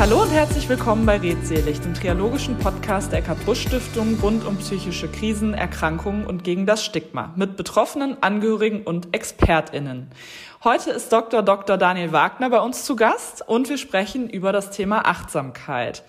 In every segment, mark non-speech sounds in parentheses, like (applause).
Hallo und herzlich willkommen bei Redselig, dem triologischen Podcast der Eckart Busch Stiftung rund um psychische Krisen, Erkrankungen und gegen das Stigma mit Betroffenen, Angehörigen und ExpertInnen. Heute ist Dr. Dr. Daniel Wagner bei uns zu Gast und wir sprechen über das Thema Achtsamkeit.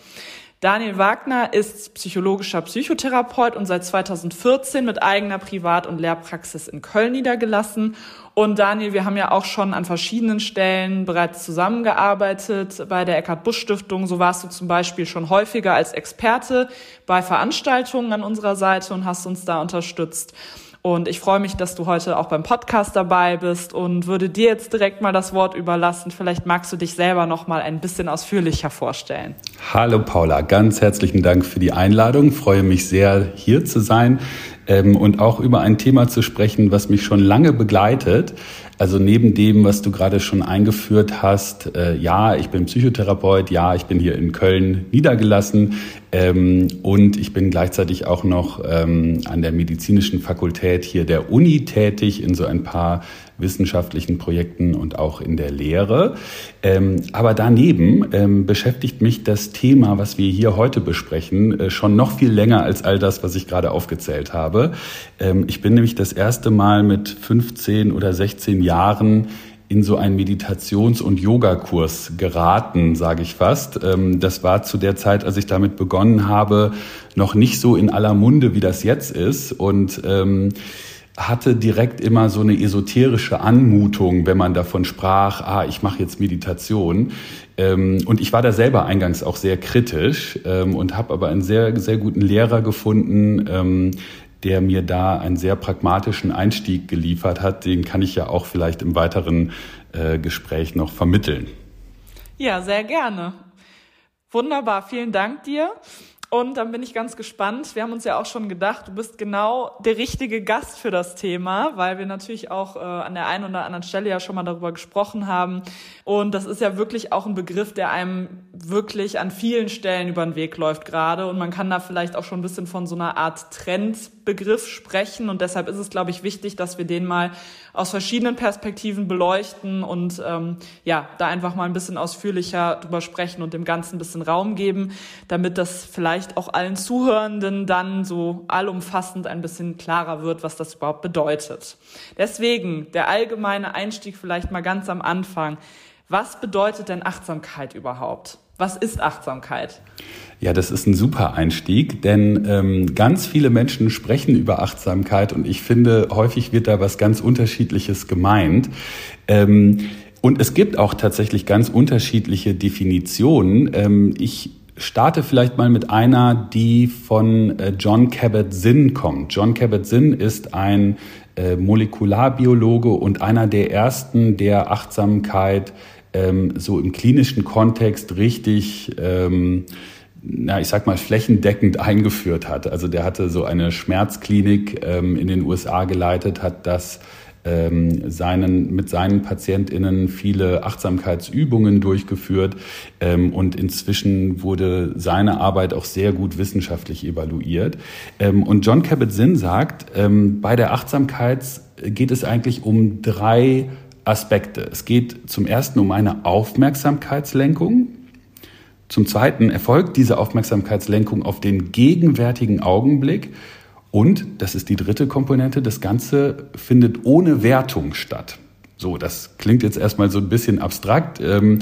Daniel Wagner ist psychologischer Psychotherapeut und seit 2014 mit eigener Privat- und Lehrpraxis in Köln niedergelassen. Und Daniel, wir haben ja auch schon an verschiedenen Stellen bereits zusammengearbeitet bei der Eckhard Busch Stiftung. So warst du zum Beispiel schon häufiger als Experte bei Veranstaltungen an unserer Seite und hast uns da unterstützt. Und ich freue mich, dass du heute auch beim Podcast dabei bist und würde dir jetzt direkt mal das Wort überlassen. Vielleicht magst du dich selber noch mal ein bisschen ausführlicher vorstellen. Hallo Paula, ganz herzlichen Dank für die Einladung. Ich freue mich sehr, hier zu sein ähm, und auch über ein Thema zu sprechen, was mich schon lange begleitet. Also neben dem, was du gerade schon eingeführt hast, äh, ja, ich bin Psychotherapeut, ja, ich bin hier in Köln niedergelassen ähm, und ich bin gleichzeitig auch noch ähm, an der medizinischen Fakultät hier der Uni tätig in so ein paar wissenschaftlichen Projekten und auch in der Lehre. Ähm, aber daneben ähm, beschäftigt mich das Thema, was wir hier heute besprechen, äh, schon noch viel länger als all das, was ich gerade aufgezählt habe. Ähm, ich bin nämlich das erste Mal mit 15 oder 16 Jahren in so einen Meditations- und Yogakurs geraten, sage ich fast. Ähm, das war zu der Zeit, als ich damit begonnen habe, noch nicht so in aller Munde, wie das jetzt ist. Und ähm, hatte direkt immer so eine esoterische Anmutung, wenn man davon sprach, ah, ich mache jetzt Meditation. Ähm, und ich war da selber eingangs auch sehr kritisch ähm, und habe aber einen sehr, sehr guten Lehrer gefunden, der mir da einen sehr pragmatischen Einstieg geliefert hat. Den kann ich ja auch vielleicht im weiteren äh, Gespräch noch vermitteln. Ja, sehr gerne. Wunderbar, vielen Dank dir. Und dann bin ich ganz gespannt. Wir haben uns ja auch schon gedacht, du bist genau der richtige Gast für das Thema, weil wir natürlich auch äh, an der einen oder anderen Stelle ja schon mal darüber gesprochen haben. Und das ist ja wirklich auch ein Begriff, der einem wirklich an vielen Stellen über den Weg läuft gerade. Und man kann da vielleicht auch schon ein bisschen von so einer Art Trendbegriff sprechen. Und deshalb ist es, glaube ich, wichtig, dass wir den mal aus verschiedenen Perspektiven beleuchten und ähm, ja, da einfach mal ein bisschen ausführlicher drüber sprechen und dem Ganzen ein bisschen Raum geben, damit das vielleicht auch allen Zuhörenden dann so allumfassend ein bisschen klarer wird, was das überhaupt bedeutet. Deswegen der allgemeine Einstieg vielleicht mal ganz am Anfang. Was bedeutet denn Achtsamkeit überhaupt? Was ist Achtsamkeit? Ja, das ist ein super Einstieg, denn ähm, ganz viele Menschen sprechen über Achtsamkeit und ich finde, häufig wird da was ganz Unterschiedliches gemeint. Ähm, und es gibt auch tatsächlich ganz unterschiedliche Definitionen. Ähm, ich starte vielleicht mal mit einer, die von äh, John Kabat-Zinn kommt. John Kabat-Zinn ist ein äh, Molekularbiologe und einer der ersten, der Achtsamkeit ähm, so im klinischen Kontext richtig, ähm, na, ich sag mal, flächendeckend eingeführt hat. Also der hatte so eine Schmerzklinik ähm, in den USA geleitet, hat das ähm, seinen, mit seinen PatientInnen viele Achtsamkeitsübungen durchgeführt ähm, und inzwischen wurde seine Arbeit auch sehr gut wissenschaftlich evaluiert. Ähm, und John Kabat-Zinn sagt, ähm, bei der Achtsamkeit geht es eigentlich um drei Aspekte. Es geht zum ersten um eine Aufmerksamkeitslenkung. Zum zweiten erfolgt diese Aufmerksamkeitslenkung auf den gegenwärtigen Augenblick. Und, das ist die dritte Komponente, das Ganze findet ohne Wertung statt. So, das klingt jetzt erstmal so ein bisschen abstrakt. Ähm,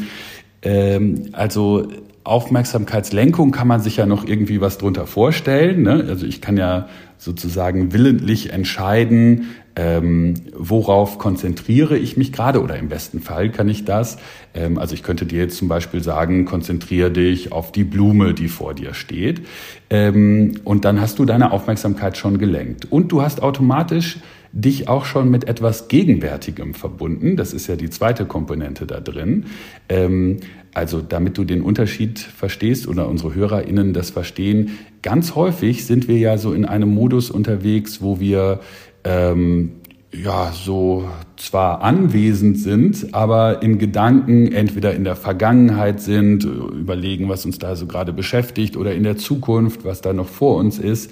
ähm, also Aufmerksamkeitslenkung kann man sich ja noch irgendwie was drunter vorstellen. Ne? Also ich kann ja sozusagen willentlich entscheiden, ähm, worauf konzentriere ich mich gerade oder im besten Fall kann ich das. Ähm, also ich könnte dir jetzt zum Beispiel sagen, konzentriere dich auf die Blume, die vor dir steht. Ähm, und dann hast du deine Aufmerksamkeit schon gelenkt. Und du hast automatisch dich auch schon mit etwas Gegenwärtigem verbunden. Das ist ja die zweite Komponente da drin. Ähm, also damit du den Unterschied verstehst oder unsere HörerInnen das verstehen, ganz häufig sind wir ja so in einem Modus unterwegs, wo wir ähm, ja so zwar anwesend sind, aber in Gedanken entweder in der Vergangenheit sind, überlegen, was uns da so gerade beschäftigt, oder in der Zukunft, was da noch vor uns ist.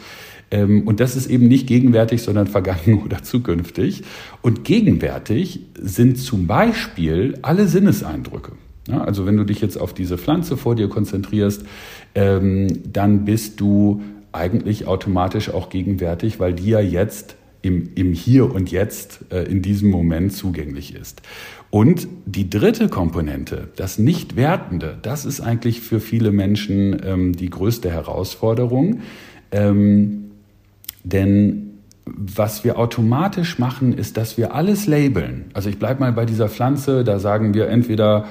Ähm, und das ist eben nicht gegenwärtig, sondern vergangen (laughs) oder zukünftig. Und gegenwärtig sind zum Beispiel alle Sinneseindrücke. Also wenn du dich jetzt auf diese Pflanze vor dir konzentrierst, ähm, dann bist du eigentlich automatisch auch gegenwärtig, weil die ja jetzt im, im Hier und Jetzt äh, in diesem Moment zugänglich ist. Und die dritte Komponente, das Nicht-Wertende, das ist eigentlich für viele Menschen ähm, die größte Herausforderung. Ähm, denn was wir automatisch machen, ist, dass wir alles labeln. Also ich bleibe mal bei dieser Pflanze, da sagen wir entweder,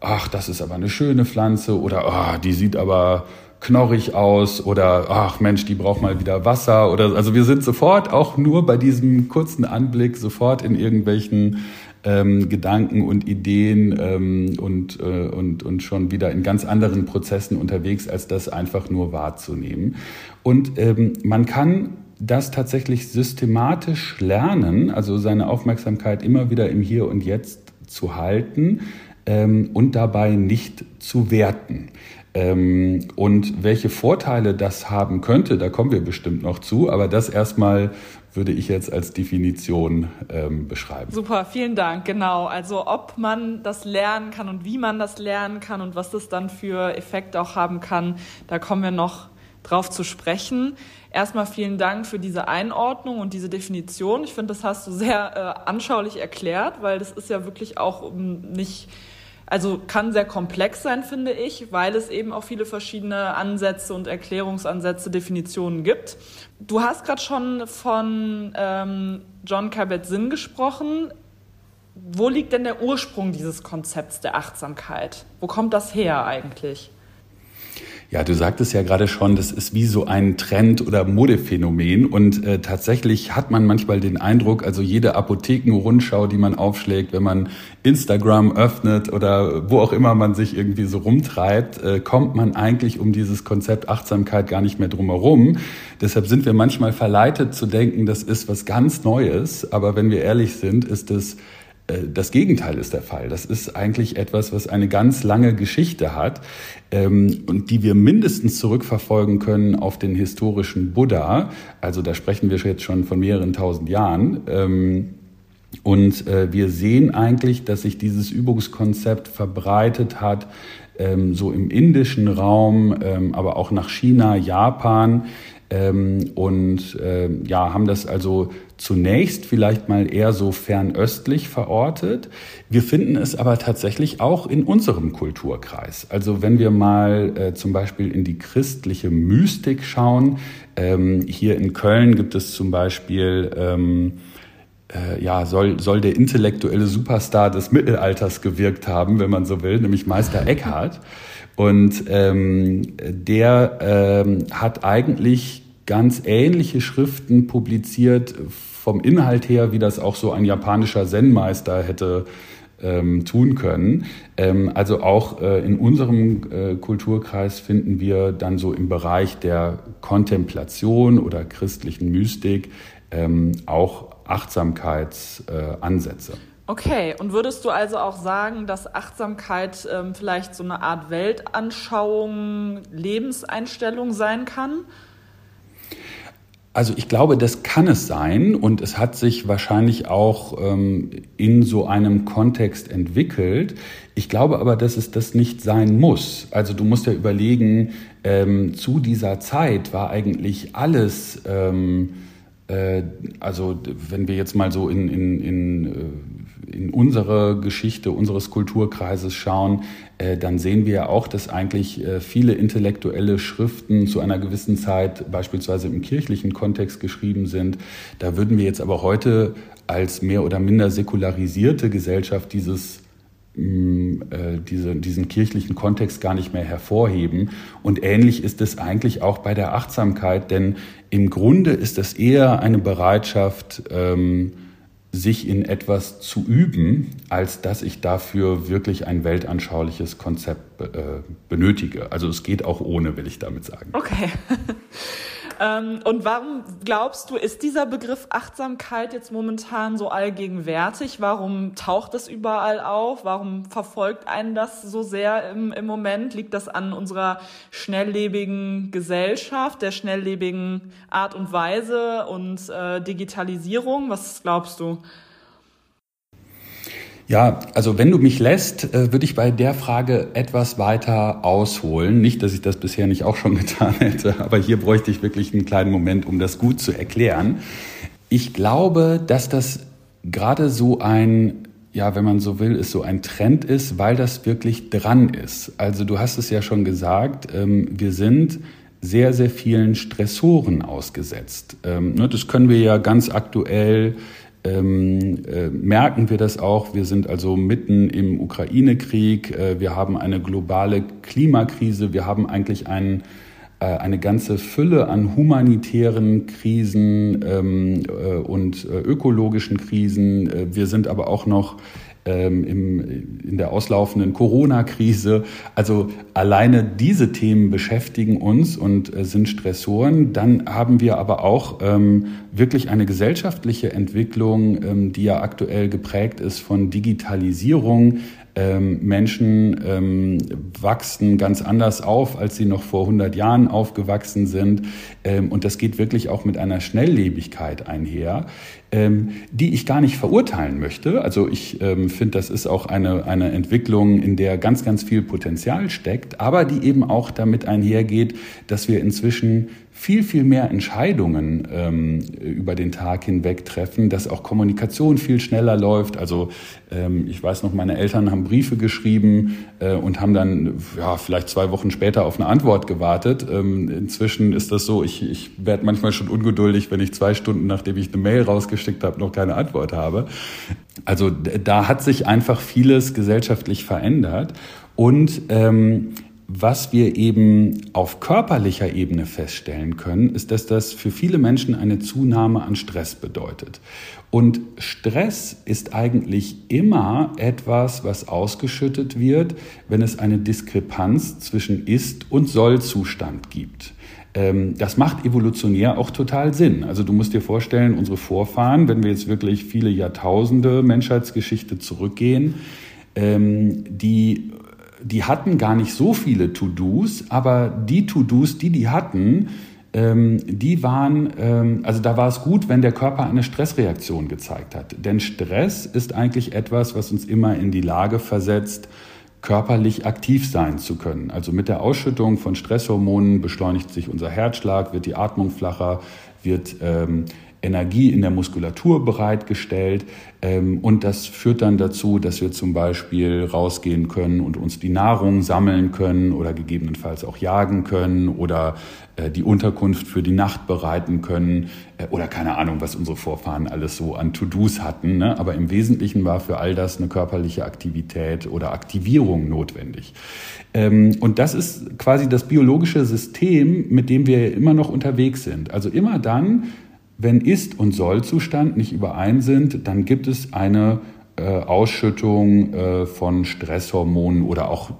ach, das ist aber eine schöne Pflanze oder ach, die sieht aber knorrig aus oder ach Mensch, die braucht mal wieder Wasser oder also wir sind sofort auch nur bei diesem kurzen Anblick sofort in irgendwelchen ähm, Gedanken und Ideen ähm, und, äh, und, und schon wieder in ganz anderen Prozessen unterwegs, als das einfach nur wahrzunehmen. Und ähm, man kann das tatsächlich systematisch lernen, also seine Aufmerksamkeit immer wieder im Hier und Jetzt zu halten ähm, und dabei nicht zu werten. Ähm, und welche Vorteile das haben könnte, da kommen wir bestimmt noch zu, aber das erstmal würde ich jetzt als Definition ähm, beschreiben. Super, vielen Dank. Genau. Also ob man das lernen kann und wie man das lernen kann und was das dann für Effekte auch haben kann, da kommen wir noch drauf zu sprechen. Erstmal vielen Dank für diese Einordnung und diese Definition. Ich finde, das hast du sehr äh, anschaulich erklärt, weil das ist ja wirklich auch um, nicht also kann sehr komplex sein, finde ich, weil es eben auch viele verschiedene Ansätze und Erklärungsansätze, Definitionen gibt. Du hast gerade schon von ähm, John Kabat-Zinn gesprochen. Wo liegt denn der Ursprung dieses Konzepts der Achtsamkeit? Wo kommt das her eigentlich? Ja, du sagtest ja gerade schon, das ist wie so ein Trend oder Modephänomen und äh, tatsächlich hat man manchmal den Eindruck, also jede Apothekenrundschau, die man aufschlägt, wenn man Instagram öffnet oder wo auch immer man sich irgendwie so rumtreibt, äh, kommt man eigentlich um dieses Konzept Achtsamkeit gar nicht mehr drumherum. Deshalb sind wir manchmal verleitet zu denken, das ist was ganz Neues, aber wenn wir ehrlich sind, ist es das Gegenteil ist der Fall. Das ist eigentlich etwas, was eine ganz lange Geschichte hat ähm, und die wir mindestens zurückverfolgen können auf den historischen Buddha. Also da sprechen wir jetzt schon von mehreren tausend Jahren. Ähm, und äh, wir sehen eigentlich, dass sich dieses Übungskonzept verbreitet hat, ähm, so im indischen Raum, ähm, aber auch nach China, Japan. Ähm, und äh, ja, haben das also zunächst vielleicht mal eher so fernöstlich verortet. Wir finden es aber tatsächlich auch in unserem Kulturkreis. Also wenn wir mal äh, zum Beispiel in die christliche Mystik schauen, ähm, hier in Köln gibt es zum Beispiel ähm, äh, ja, soll, soll der intellektuelle Superstar des Mittelalters gewirkt haben, wenn man so will, nämlich Meister Eckhart. Und ähm, der ähm, hat eigentlich ganz ähnliche Schriften publiziert vom Inhalt her, wie das auch so ein japanischer Zen-Meister hätte ähm, tun können. Ähm, also auch äh, in unserem äh, Kulturkreis finden wir dann so im Bereich der Kontemplation oder christlichen Mystik ähm, auch Achtsamkeitsansätze. Äh, Okay, und würdest du also auch sagen, dass Achtsamkeit ähm, vielleicht so eine Art Weltanschauung, Lebenseinstellung sein kann? Also ich glaube, das kann es sein und es hat sich wahrscheinlich auch ähm, in so einem Kontext entwickelt. Ich glaube aber, dass es das nicht sein muss. Also du musst ja überlegen, ähm, zu dieser Zeit war eigentlich alles, ähm, äh, also wenn wir jetzt mal so in, in, in äh, in unsere Geschichte unseres Kulturkreises schauen, äh, dann sehen wir ja auch, dass eigentlich äh, viele intellektuelle Schriften zu einer gewissen Zeit beispielsweise im kirchlichen Kontext geschrieben sind. Da würden wir jetzt aber heute als mehr oder minder säkularisierte Gesellschaft dieses mm, äh, diese, diesen kirchlichen Kontext gar nicht mehr hervorheben. Und ähnlich ist es eigentlich auch bei der Achtsamkeit, denn im Grunde ist das eher eine Bereitschaft, ähm, sich in etwas zu üben, als dass ich dafür wirklich ein weltanschauliches Konzept äh, benötige. Also es geht auch ohne, will ich damit sagen. Okay. (laughs) Ähm, und warum glaubst du, ist dieser Begriff Achtsamkeit jetzt momentan so allgegenwärtig? Warum taucht es überall auf? Warum verfolgt einen das so sehr im, im Moment? Liegt das an unserer schnelllebigen Gesellschaft, der schnelllebigen Art und Weise und äh, Digitalisierung? Was glaubst du? Ja, also wenn du mich lässt, äh, würde ich bei der Frage etwas weiter ausholen. Nicht, dass ich das bisher nicht auch schon (laughs) getan hätte, aber hier bräuchte ich wirklich einen kleinen Moment, um das gut zu erklären. Ich glaube, dass das gerade so ein, ja, wenn man so will, ist so ein Trend ist, weil das wirklich dran ist. Also du hast es ja schon gesagt, ähm, wir sind sehr, sehr vielen Stressoren ausgesetzt. Ähm, ne, das können wir ja ganz aktuell ähm, äh, merken wir das auch. Wir sind also mitten im Ukraine-Krieg. Äh, wir haben eine globale Klimakrise. Wir haben eigentlich einen, äh, eine ganze Fülle an humanitären Krisen ähm, äh, und äh, ökologischen Krisen. Wir sind aber auch noch ähm, im, in der auslaufenden Corona-Krise. Also alleine diese Themen beschäftigen uns und äh, sind Stressoren. Dann haben wir aber auch ähm, wirklich eine gesellschaftliche Entwicklung, ähm, die ja aktuell geprägt ist von Digitalisierung, ähm, Menschen ähm, wachsen ganz anders auf, als sie noch vor 100 Jahren aufgewachsen sind. Ähm, und das geht wirklich auch mit einer Schnelllebigkeit einher, ähm, die ich gar nicht verurteilen möchte. Also ich ähm, finde, das ist auch eine, eine Entwicklung, in der ganz, ganz viel Potenzial steckt, aber die eben auch damit einhergeht, dass wir inzwischen viel, viel mehr Entscheidungen ähm, über den Tag hinweg treffen, dass auch Kommunikation viel schneller läuft. Also ähm, ich weiß noch, meine Eltern haben Briefe geschrieben äh, und haben dann ja, vielleicht zwei Wochen später auf eine Antwort gewartet. Ähm, inzwischen ist das so, ich, ich werde manchmal schon ungeduldig, wenn ich zwei Stunden, nachdem ich eine Mail rausgeschickt habe, noch keine Antwort habe. Also da hat sich einfach vieles gesellschaftlich verändert. Und ähm, was wir eben auf körperlicher Ebene feststellen können, ist, dass das für viele Menschen eine Zunahme an Stress bedeutet. Und Stress ist eigentlich immer etwas, was ausgeschüttet wird, wenn es eine Diskrepanz zwischen Ist- und Soll-Zustand gibt. Ähm, das macht evolutionär auch total Sinn. Also du musst dir vorstellen, unsere Vorfahren, wenn wir jetzt wirklich viele Jahrtausende Menschheitsgeschichte zurückgehen, ähm, die die hatten gar nicht so viele To-Dos, aber die To-Dos, die die hatten, ähm, die waren, also da war es gut, wenn der Körper eine Stressreaktion gezeigt hat. Denn Stress ist eigentlich etwas, was uns immer in die Lage versetzt, körperlich aktiv sein zu können. Also mit der Ausschüttung von Stresshormonen beschleunigt sich unser Herzschlag, wird die Atmung flacher, wird ähm, Energie in der Muskulatur bereitgestellt ähm, und das führt dann dazu, dass wir zum Beispiel rausgehen können und uns die Nahrung sammeln können oder gegebenenfalls auch jagen können oder äh, die Unterkunft für die Nacht bereiten können äh, oder keine Ahnung, was unsere Vorfahren alles so an To-Dos hatten. Ne? Aber im Wesentlichen war für all das eine körperliche Aktivität oder Aktivierung notwendig. Ähm, und das ist quasi das biologische System, mit dem wir immer noch unterwegs sind. Also immer dann, wenn Ist- und Soll-Zustand nicht überein sind, dann gibt es eine äh, Ausschüttung äh, von Stresshormonen oder auch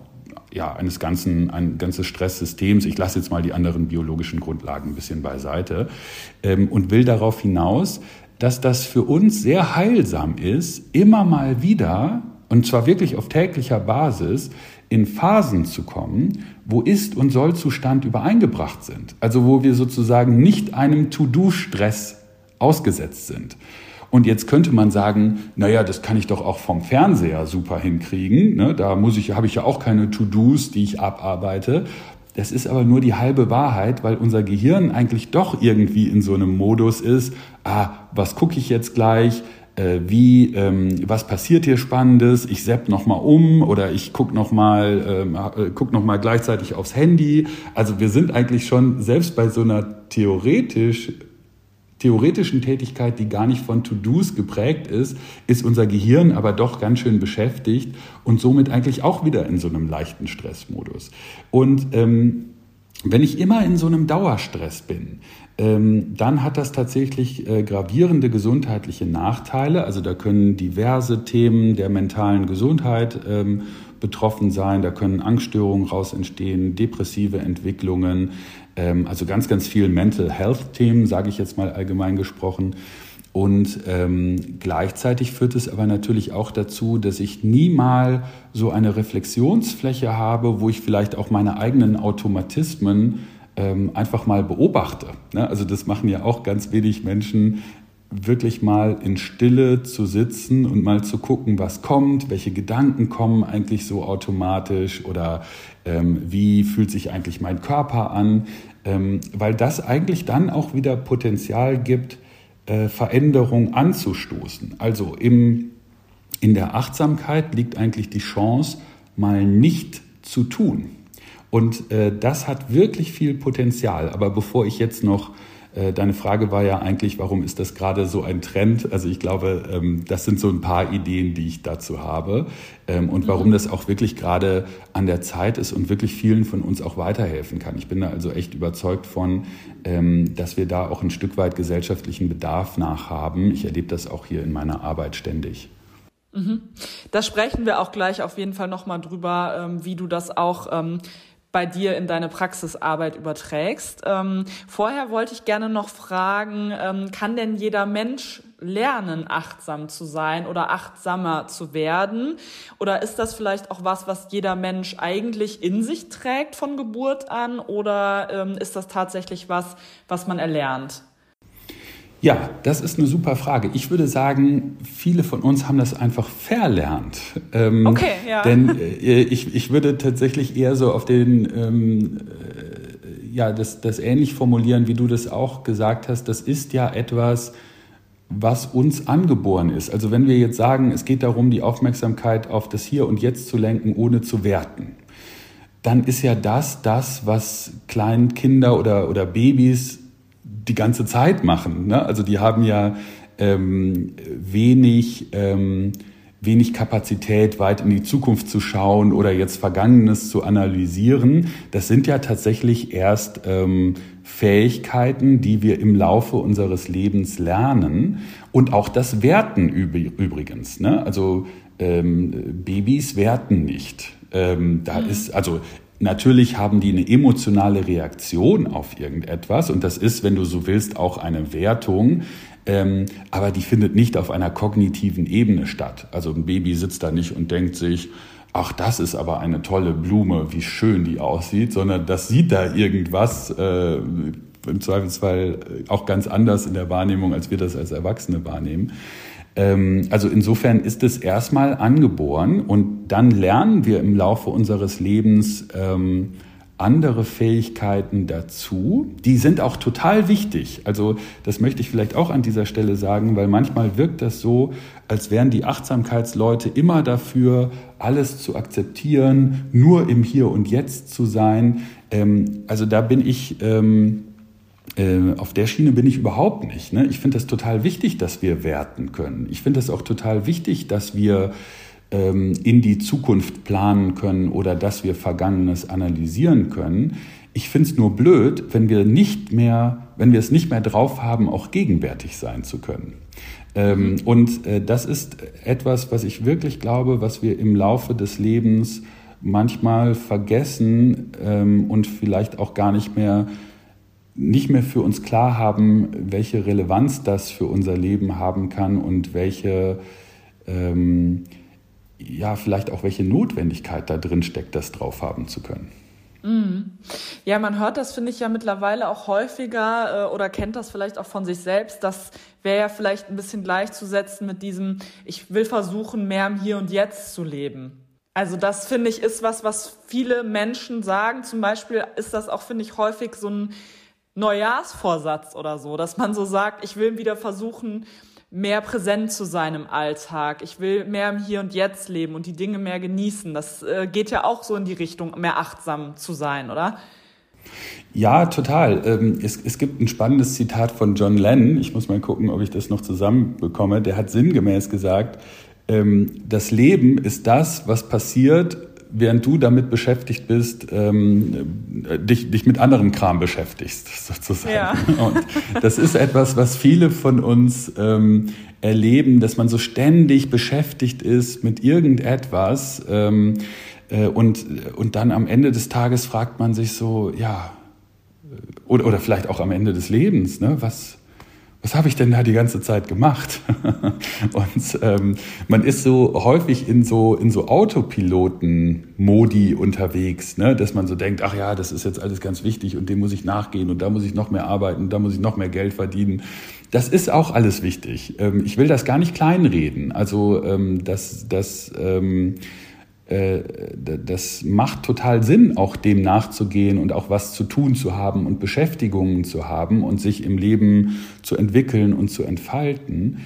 ja, eines ganzen, ein ganzes Stresssystems. Ich lasse jetzt mal die anderen biologischen Grundlagen ein bisschen beiseite ähm, und will darauf hinaus, dass das für uns sehr heilsam ist, immer mal wieder, und zwar wirklich auf täglicher Basis, in Phasen zu kommen, wo Ist- und Soll-Zustand übereingebracht sind. Also wo wir sozusagen nicht einem To-Do-Stress ausgesetzt sind. Und jetzt könnte man sagen, naja, das kann ich doch auch vom Fernseher super hinkriegen. Ne? Da muss ich, habe ich ja auch keine To-Dos, die ich abarbeite. Das ist aber nur die halbe Wahrheit, weil unser Gehirn eigentlich doch irgendwie in so einem Modus ist, ah, was gucke ich jetzt gleich? Äh, wie, ähm, was passiert hier Spannendes, ich sepp nochmal um oder ich guck nochmal ähm, äh, guck noch mal gleichzeitig aufs Handy. Also wir sind eigentlich schon, selbst bei so einer theoretisch theoretischen Tätigkeit, die gar nicht von To-Dos geprägt ist, ist unser Gehirn aber doch ganz schön beschäftigt und somit eigentlich auch wieder in so einem leichten Stressmodus. Und ähm, wenn ich immer in so einem Dauerstress bin, dann hat das tatsächlich äh, gravierende gesundheitliche Nachteile. Also da können diverse Themen der mentalen Gesundheit ähm, betroffen sein, da können Angststörungen raus entstehen, depressive Entwicklungen, ähm, also ganz, ganz viel Mental Health Themen, sage ich jetzt mal allgemein gesprochen. Und ähm, gleichzeitig führt es aber natürlich auch dazu, dass ich nie mal so eine Reflexionsfläche habe, wo ich vielleicht auch meine eigenen Automatismen ähm, einfach mal beobachte. Ne? Also das machen ja auch ganz wenig Menschen, wirklich mal in Stille zu sitzen und mal zu gucken, was kommt, welche Gedanken kommen eigentlich so automatisch oder ähm, wie fühlt sich eigentlich mein Körper an, ähm, weil das eigentlich dann auch wieder Potenzial gibt, äh, Veränderung anzustoßen. Also im, in der Achtsamkeit liegt eigentlich die Chance, mal nicht zu tun. Und äh, das hat wirklich viel Potenzial. Aber bevor ich jetzt noch äh, Deine Frage war ja eigentlich, warum ist das gerade so ein Trend? Also ich glaube, ähm, das sind so ein paar Ideen, die ich dazu habe ähm, und warum mhm. das auch wirklich gerade an der Zeit ist und wirklich vielen von uns auch weiterhelfen kann. Ich bin da also echt überzeugt von, ähm, dass wir da auch ein Stück weit gesellschaftlichen Bedarf nach haben. Ich erlebe das auch hier in meiner Arbeit ständig. Mhm. Da sprechen wir auch gleich auf jeden Fall nochmal drüber, wie du das auch bei dir in deine Praxisarbeit überträgst. Ähm, vorher wollte ich gerne noch fragen, ähm, kann denn jeder Mensch lernen, achtsam zu sein oder achtsamer zu werden? Oder ist das vielleicht auch was, was jeder Mensch eigentlich in sich trägt von Geburt an? Oder ähm, ist das tatsächlich was, was man erlernt? Ja, das ist eine super Frage. Ich würde sagen, viele von uns haben das einfach verlernt. Ähm, okay, ja. Denn äh, ich, ich würde tatsächlich eher so auf den, ähm, äh, ja, das, das ähnlich formulieren, wie du das auch gesagt hast. Das ist ja etwas, was uns angeboren ist. Also wenn wir jetzt sagen, es geht darum, die Aufmerksamkeit auf das Hier und Jetzt zu lenken, ohne zu werten, dann ist ja das das, was Kleinkinder oder, oder Babys die ganze Zeit machen. Ne? Also die haben ja ähm, wenig, ähm, wenig Kapazität, weit in die Zukunft zu schauen oder jetzt Vergangenes zu analysieren. Das sind ja tatsächlich erst ähm, Fähigkeiten, die wir im Laufe unseres Lebens lernen. Und auch das Werten übrigens. Ne? Also ähm, Babys werten nicht. Ähm, da mhm. ist, also Natürlich haben die eine emotionale Reaktion auf irgendetwas und das ist, wenn du so willst, auch eine Wertung, ähm, aber die findet nicht auf einer kognitiven Ebene statt. Also ein Baby sitzt da nicht und denkt sich, ach, das ist aber eine tolle Blume, wie schön die aussieht, sondern das sieht da irgendwas, äh, im Zweifelsfall auch ganz anders in der Wahrnehmung, als wir das als Erwachsene wahrnehmen. Ähm, also insofern ist es erstmal angeboren und dann lernen wir im Laufe unseres Lebens ähm, andere Fähigkeiten dazu. Die sind auch total wichtig. Also das möchte ich vielleicht auch an dieser Stelle sagen, weil manchmal wirkt das so, als wären die Achtsamkeitsleute immer dafür, alles zu akzeptieren, nur im Hier und Jetzt zu sein. Ähm, also da bin ich äh, auf der Schiene bin ich überhaupt nicht. Ne? Ich finde das total wichtig, dass wir werten können. Ich finde es auch total wichtig, dass wir ähm, in die Zukunft planen können oder dass wir Vergangenes analysieren können. Ich finde es nur blöd, wenn wir nicht mehr, wenn wir es nicht mehr drauf haben, auch gegenwärtig sein zu können. Ähm, und äh, das ist etwas, was ich wirklich glaube, was wir im Laufe des Lebens manchmal vergessen ähm, und vielleicht auch gar nicht mehr nicht mehr für uns klar haben, welche Relevanz das für unser Leben haben kann und welche, ähm, ja, vielleicht auch welche Notwendigkeit da drin steckt, das drauf haben zu können. Mhm. Ja, man hört das, finde ich, ja mittlerweile auch häufiger äh, oder kennt das vielleicht auch von sich selbst. Das wäre ja vielleicht ein bisschen gleichzusetzen mit diesem, ich will versuchen, mehr im Hier und Jetzt zu leben. Also das finde ich ist was, was viele Menschen sagen. Zum Beispiel ist das auch, finde ich, häufig so ein Neujahrsvorsatz oder so, dass man so sagt, ich will wieder versuchen, mehr präsent zu sein im Alltag. Ich will mehr im Hier und Jetzt leben und die Dinge mehr genießen. Das äh, geht ja auch so in die Richtung, mehr achtsam zu sein, oder? Ja, total. Ähm, es, es gibt ein spannendes Zitat von John Lennon. Ich muss mal gucken, ob ich das noch zusammenbekomme. Der hat sinngemäß gesagt, ähm, das Leben ist das, was passiert, während du damit beschäftigt bist, ähm, dich, dich mit anderem Kram beschäftigst, (laughs) sozusagen. Ja. (laughs) Und das ist etwas, was viele von uns ähm, erleben, dass man so ständig beschäftigt ist mit irgendetwas ähm, äh, und, und dann am Ende des Tages fragt man sich so, ja, oder, oder vielleicht auch am Ende des Lebens, ne, was, was habe ich denn da die ganze Zeit gemacht? (laughs) und ähm, man ist so häufig in so in so Autopiloten-Modi unterwegs, ne? dass man so denkt, ach ja, das ist jetzt alles ganz wichtig und dem muss ich nachgehen und da muss ich noch mehr arbeiten und da muss ich noch mehr Geld verdienen. Das ist auch alles wichtig. Ähm, ich will das gar nicht kleinreden. Also ähm, das, das ähm, äh, das macht total Sinn, auch dem nachzugehen und auch was zu tun zu haben und Beschäftigungen zu haben und sich im Leben zu entwickeln und zu entfalten.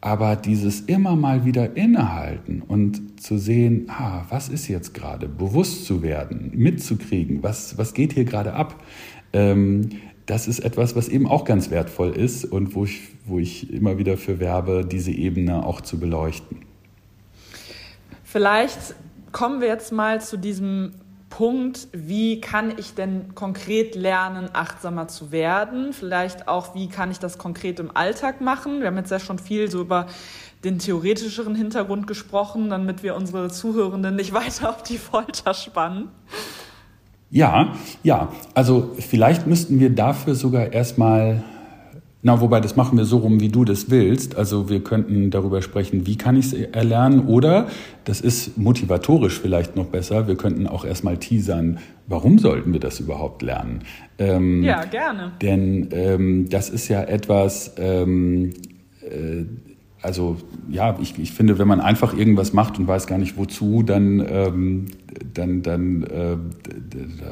Aber dieses immer mal wieder innehalten und zu sehen, ah, was ist jetzt gerade, bewusst zu werden, mitzukriegen, was, was geht hier gerade ab, ähm, das ist etwas, was eben auch ganz wertvoll ist und wo ich, wo ich immer wieder für werbe, diese Ebene auch zu beleuchten. Vielleicht kommen wir jetzt mal zu diesem Punkt, wie kann ich denn konkret lernen, achtsamer zu werden? Vielleicht auch, wie kann ich das konkret im Alltag machen? Wir haben jetzt ja schon viel so über den theoretischeren Hintergrund gesprochen, damit wir unsere Zuhörenden nicht (laughs) weiter auf die Folter spannen. Ja, ja, also vielleicht müssten wir dafür sogar erstmal na, wobei das machen wir so rum, wie du das willst. Also wir könnten darüber sprechen, wie kann ich es erlernen oder, das ist motivatorisch vielleicht noch besser, wir könnten auch erstmal teasern, warum sollten wir das überhaupt lernen? Ähm, ja, gerne. Denn ähm, das ist ja etwas, ähm, äh, also ja, ich, ich finde, wenn man einfach irgendwas macht und weiß gar nicht wozu, dann, ähm, dann, dann äh,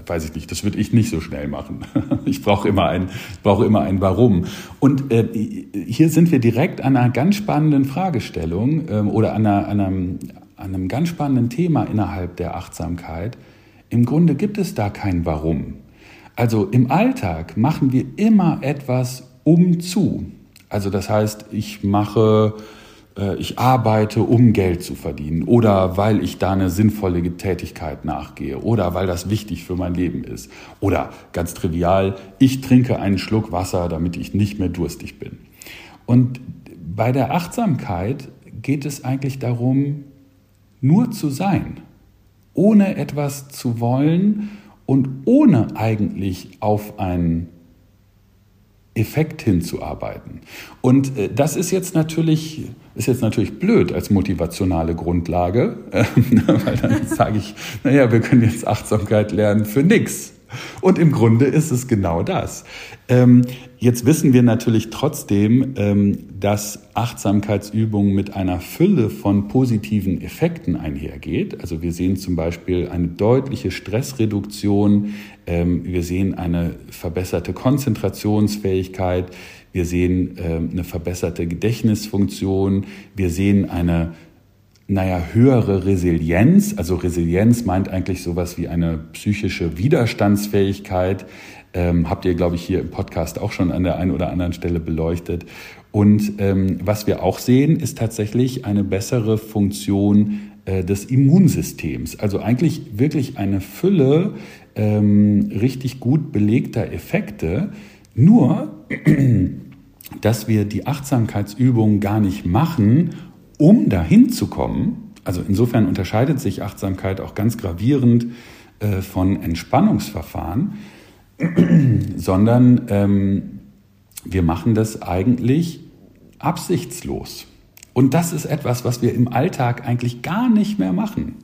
weiß ich nicht, das würde ich nicht so schnell machen. (laughs) ich brauche immer ein, brauche immer ein Warum. Und äh, hier sind wir direkt an einer ganz spannenden Fragestellung äh, oder an, einer, an, einem, an einem ganz spannenden Thema innerhalb der Achtsamkeit. Im Grunde gibt es da kein Warum. Also im Alltag machen wir immer etwas um zu. Also das heißt, ich mache, äh, ich arbeite, um Geld zu verdienen oder weil ich da eine sinnvolle Tätigkeit nachgehe oder weil das wichtig für mein Leben ist. Oder ganz trivial, ich trinke einen Schluck Wasser, damit ich nicht mehr durstig bin. Und bei der Achtsamkeit geht es eigentlich darum, nur zu sein, ohne etwas zu wollen und ohne eigentlich auf ein Effekt hinzuarbeiten. Und äh, das ist jetzt natürlich ist jetzt natürlich blöd als motivationale Grundlage, (laughs) weil dann (laughs) sage ich, naja, wir können jetzt Achtsamkeit lernen für nichts. Und im Grunde ist es genau das. Ähm, jetzt wissen wir natürlich trotzdem, ähm, dass Achtsamkeitsübungen mit einer Fülle von positiven Effekten einhergeht. Also wir sehen zum Beispiel eine deutliche Stressreduktion, ähm, wir sehen eine verbesserte Konzentrationsfähigkeit, wir sehen ähm, eine verbesserte Gedächtnisfunktion, wir sehen eine naja, höhere Resilienz. Also Resilienz meint eigentlich sowas wie eine psychische Widerstandsfähigkeit. Ähm, habt ihr, glaube ich, hier im Podcast auch schon an der einen oder anderen Stelle beleuchtet. Und ähm, was wir auch sehen, ist tatsächlich eine bessere Funktion äh, des Immunsystems. Also eigentlich wirklich eine Fülle ähm, richtig gut belegter Effekte. Nur, (clears throat) dass wir die Achtsamkeitsübungen gar nicht machen, um dahin zu kommen, also insofern unterscheidet sich Achtsamkeit auch ganz gravierend äh, von Entspannungsverfahren, (clears throat) sondern ähm, wir machen das eigentlich absichtslos. Und das ist etwas, was wir im Alltag eigentlich gar nicht mehr machen.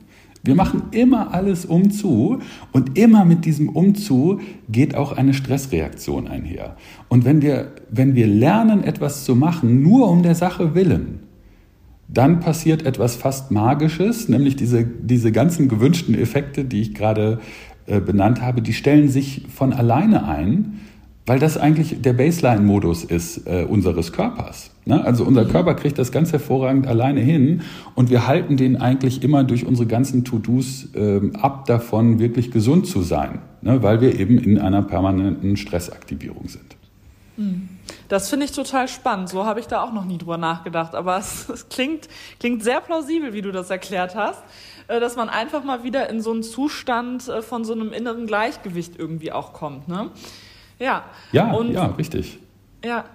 Wir machen immer alles umzu und immer mit diesem umzu geht auch eine Stressreaktion einher. Und wenn wir, wenn wir lernen, etwas zu machen, nur um der Sache willen, dann passiert etwas fast Magisches, nämlich diese, diese ganzen gewünschten Effekte, die ich gerade äh, benannt habe, die stellen sich von alleine ein, weil das eigentlich der Baseline-Modus ist äh, unseres Körpers. Ne? Also unser Körper kriegt das ganz hervorragend alleine hin und wir halten den eigentlich immer durch unsere ganzen To-Dos äh, ab davon, wirklich gesund zu sein, ne? weil wir eben in einer permanenten Stressaktivierung sind. Mhm. Das finde ich total spannend. So habe ich da auch noch nie drüber nachgedacht. Aber (laughs) es, es, klingt, klingt sehr plausibel, wie du das erklärt hast, äh, dass man einfach mal wieder in so einen Zustand äh, von so einem inneren Gleichgewicht irgendwie auch kommt. Ne? Ja. Ja, und, ja, richtig. Ja.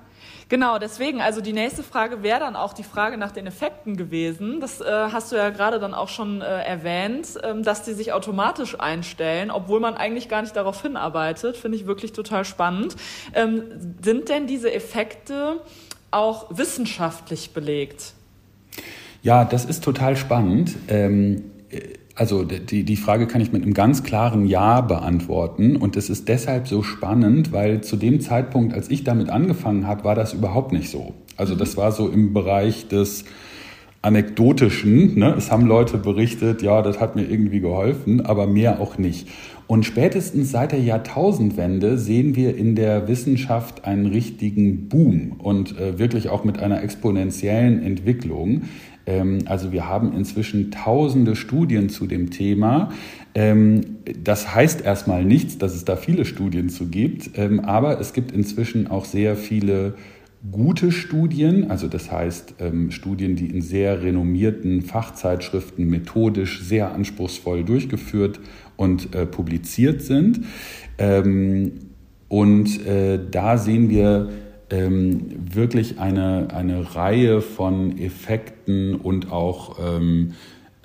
Genau, deswegen, also die nächste Frage wäre dann auch die Frage nach den Effekten gewesen. Das äh, hast du ja gerade dann auch schon äh, erwähnt, ähm, dass die sich automatisch einstellen, obwohl man eigentlich gar nicht darauf hinarbeitet. Finde ich wirklich total spannend. Ähm, sind denn diese Effekte auch wissenschaftlich belegt? Ja, das ist total spannend. Ähm, also die, die Frage kann ich mit einem ganz klaren Ja beantworten. Und das ist deshalb so spannend, weil zu dem Zeitpunkt, als ich damit angefangen habe, war das überhaupt nicht so. Also das war so im Bereich des anekdotischen. Ne? Es haben Leute berichtet, ja, das hat mir irgendwie geholfen, aber mehr auch nicht. Und spätestens seit der Jahrtausendwende sehen wir in der Wissenschaft einen richtigen Boom und äh, wirklich auch mit einer exponentiellen Entwicklung. Ähm, also wir haben inzwischen tausende Studien zu dem Thema. Ähm, das heißt erstmal nichts, dass es da viele Studien zu gibt, ähm, aber es gibt inzwischen auch sehr viele gute Studien, also das heißt Studien, die in sehr renommierten Fachzeitschriften methodisch sehr anspruchsvoll durchgeführt und äh, publiziert sind. und äh, da sehen wir ähm, wirklich eine, eine Reihe von Effekten und auch ähm,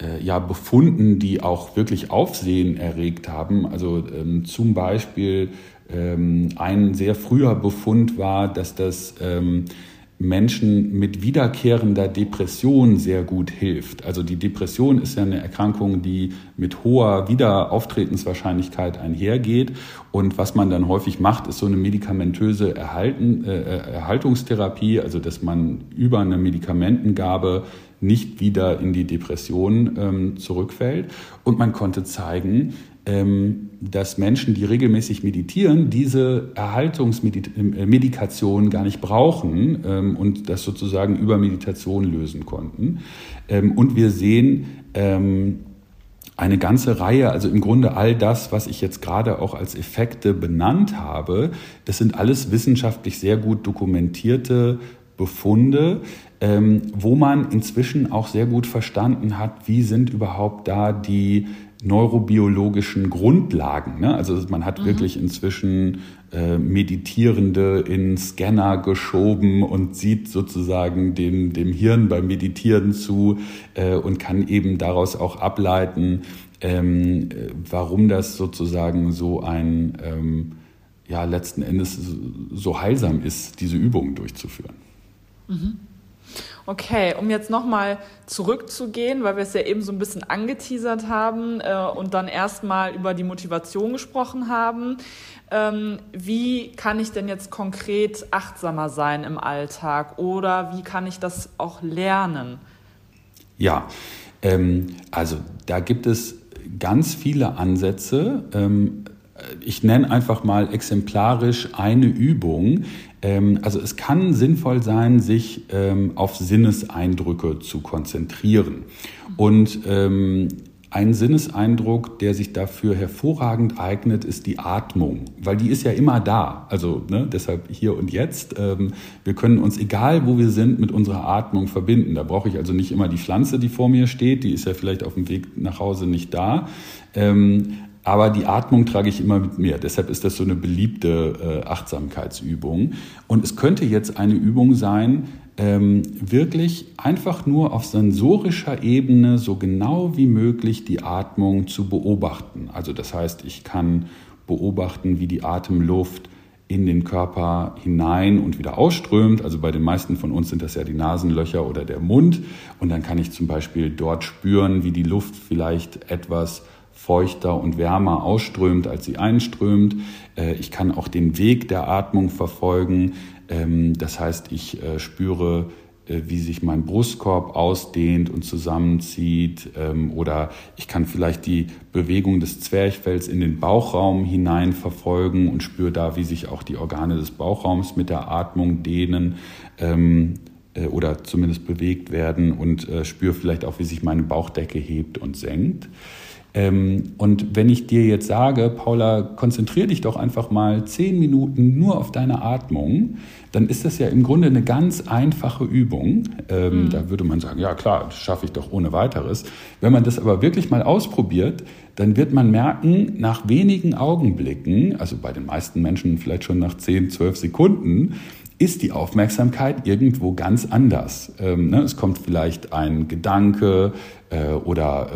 äh, ja, Befunden, die auch wirklich Aufsehen erregt haben. Also ähm, zum Beispiel ähm, ein sehr früher Befund war, dass das ähm, Menschen mit wiederkehrender Depression sehr gut hilft. Also die Depression ist ja eine Erkrankung, die mit hoher Wiederauftretenswahrscheinlichkeit einhergeht. Und was man dann häufig macht, ist so eine medikamentöse Erhalten, äh, Erhaltungstherapie, also dass man über eine Medikamentengabe nicht wieder in die Depression ähm, zurückfällt. Und man konnte zeigen, dass Menschen, die regelmäßig meditieren, diese Erhaltungsmedikation gar nicht brauchen ähm, und das sozusagen über Meditation lösen konnten. Ähm, und wir sehen eine ganze Reihe, also im Grunde all das, was ich jetzt gerade auch als Effekte benannt habe, das sind alles wissenschaftlich sehr gut dokumentierte Befunde, wo man inzwischen auch sehr gut verstanden hat, wie sind überhaupt da die neurobiologischen Grundlagen. Ne? Also man hat mhm. wirklich inzwischen äh, Meditierende in Scanner geschoben und sieht sozusagen dem, dem Hirn beim Meditieren zu äh, und kann eben daraus auch ableiten, ähm, warum das sozusagen so ein, ähm, ja, letzten Endes so heilsam ist, diese Übungen durchzuführen. Mhm. Okay, um jetzt nochmal zurückzugehen, weil wir es ja eben so ein bisschen angeteasert haben äh, und dann erstmal über die Motivation gesprochen haben. Ähm, wie kann ich denn jetzt konkret achtsamer sein im Alltag oder wie kann ich das auch lernen? Ja, ähm, also da gibt es ganz viele Ansätze. Ähm, ich nenne einfach mal exemplarisch eine Übung, ähm, also es kann sinnvoll sein, sich ähm, auf Sinneseindrücke zu konzentrieren. Und ähm, ein Sinneseindruck, der sich dafür hervorragend eignet, ist die Atmung, weil die ist ja immer da. Also ne, deshalb hier und jetzt. Wir können uns, egal wo wir sind, mit unserer Atmung verbinden. Da brauche ich also nicht immer die Pflanze, die vor mir steht, die ist ja vielleicht auf dem Weg nach Hause nicht da. Aber die Atmung trage ich immer mit mir. Deshalb ist das so eine beliebte äh, Achtsamkeitsübung. Und es könnte jetzt eine Übung sein, ähm, wirklich einfach nur auf sensorischer Ebene so genau wie möglich die Atmung zu beobachten. Also das heißt, ich kann beobachten, wie die Atemluft in den Körper hinein und wieder ausströmt. Also bei den meisten von uns sind das ja die Nasenlöcher oder der Mund. Und dann kann ich zum Beispiel dort spüren, wie die Luft vielleicht etwas feuchter und wärmer ausströmt, als sie einströmt. Äh, ich kann auch den Weg der Atmung verfolgen. Ähm, das heißt, ich äh, spüre, äh, wie sich mein Brustkorb ausdehnt und zusammenzieht. Ähm, oder ich kann vielleicht die Bewegung des Zwerchfells in den Bauchraum hinein verfolgen und spüre da, wie sich auch die Organe des Bauchraums mit der Atmung dehnen ähm, oder zumindest bewegt werden und spüre vielleicht auch, wie sich meine Bauchdecke hebt und senkt. Ähm, und wenn ich dir jetzt sage, Paula, konzentrier dich doch einfach mal zehn Minuten nur auf deine Atmung, dann ist das ja im Grunde eine ganz einfache Übung. Mhm. Da würde man sagen, ja klar, das schaffe ich doch ohne weiteres. Wenn man das aber wirklich mal ausprobiert, dann wird man merken, nach wenigen Augenblicken, also bei den meisten Menschen vielleicht schon nach zehn, zwölf Sekunden, ist die Aufmerksamkeit irgendwo ganz anders. Ähm, ne? Es kommt vielleicht ein Gedanke äh, oder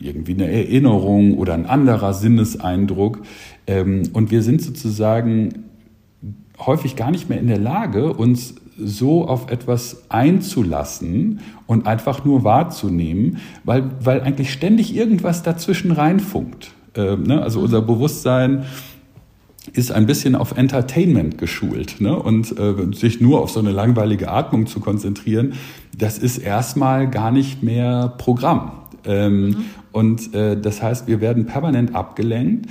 äh, irgendwie eine Erinnerung oder ein anderer Sinneseindruck. Ähm, und wir sind sozusagen häufig gar nicht mehr in der Lage, uns so auf etwas einzulassen und einfach nur wahrzunehmen, weil, weil eigentlich ständig irgendwas dazwischen reinfunkt. Ähm, ne? Also unser Bewusstsein ist ein bisschen auf Entertainment geschult. Ne? Und äh, sich nur auf so eine langweilige Atmung zu konzentrieren, das ist erstmal gar nicht mehr Programm. Ähm, mhm. Und äh, das heißt, wir werden permanent abgelenkt.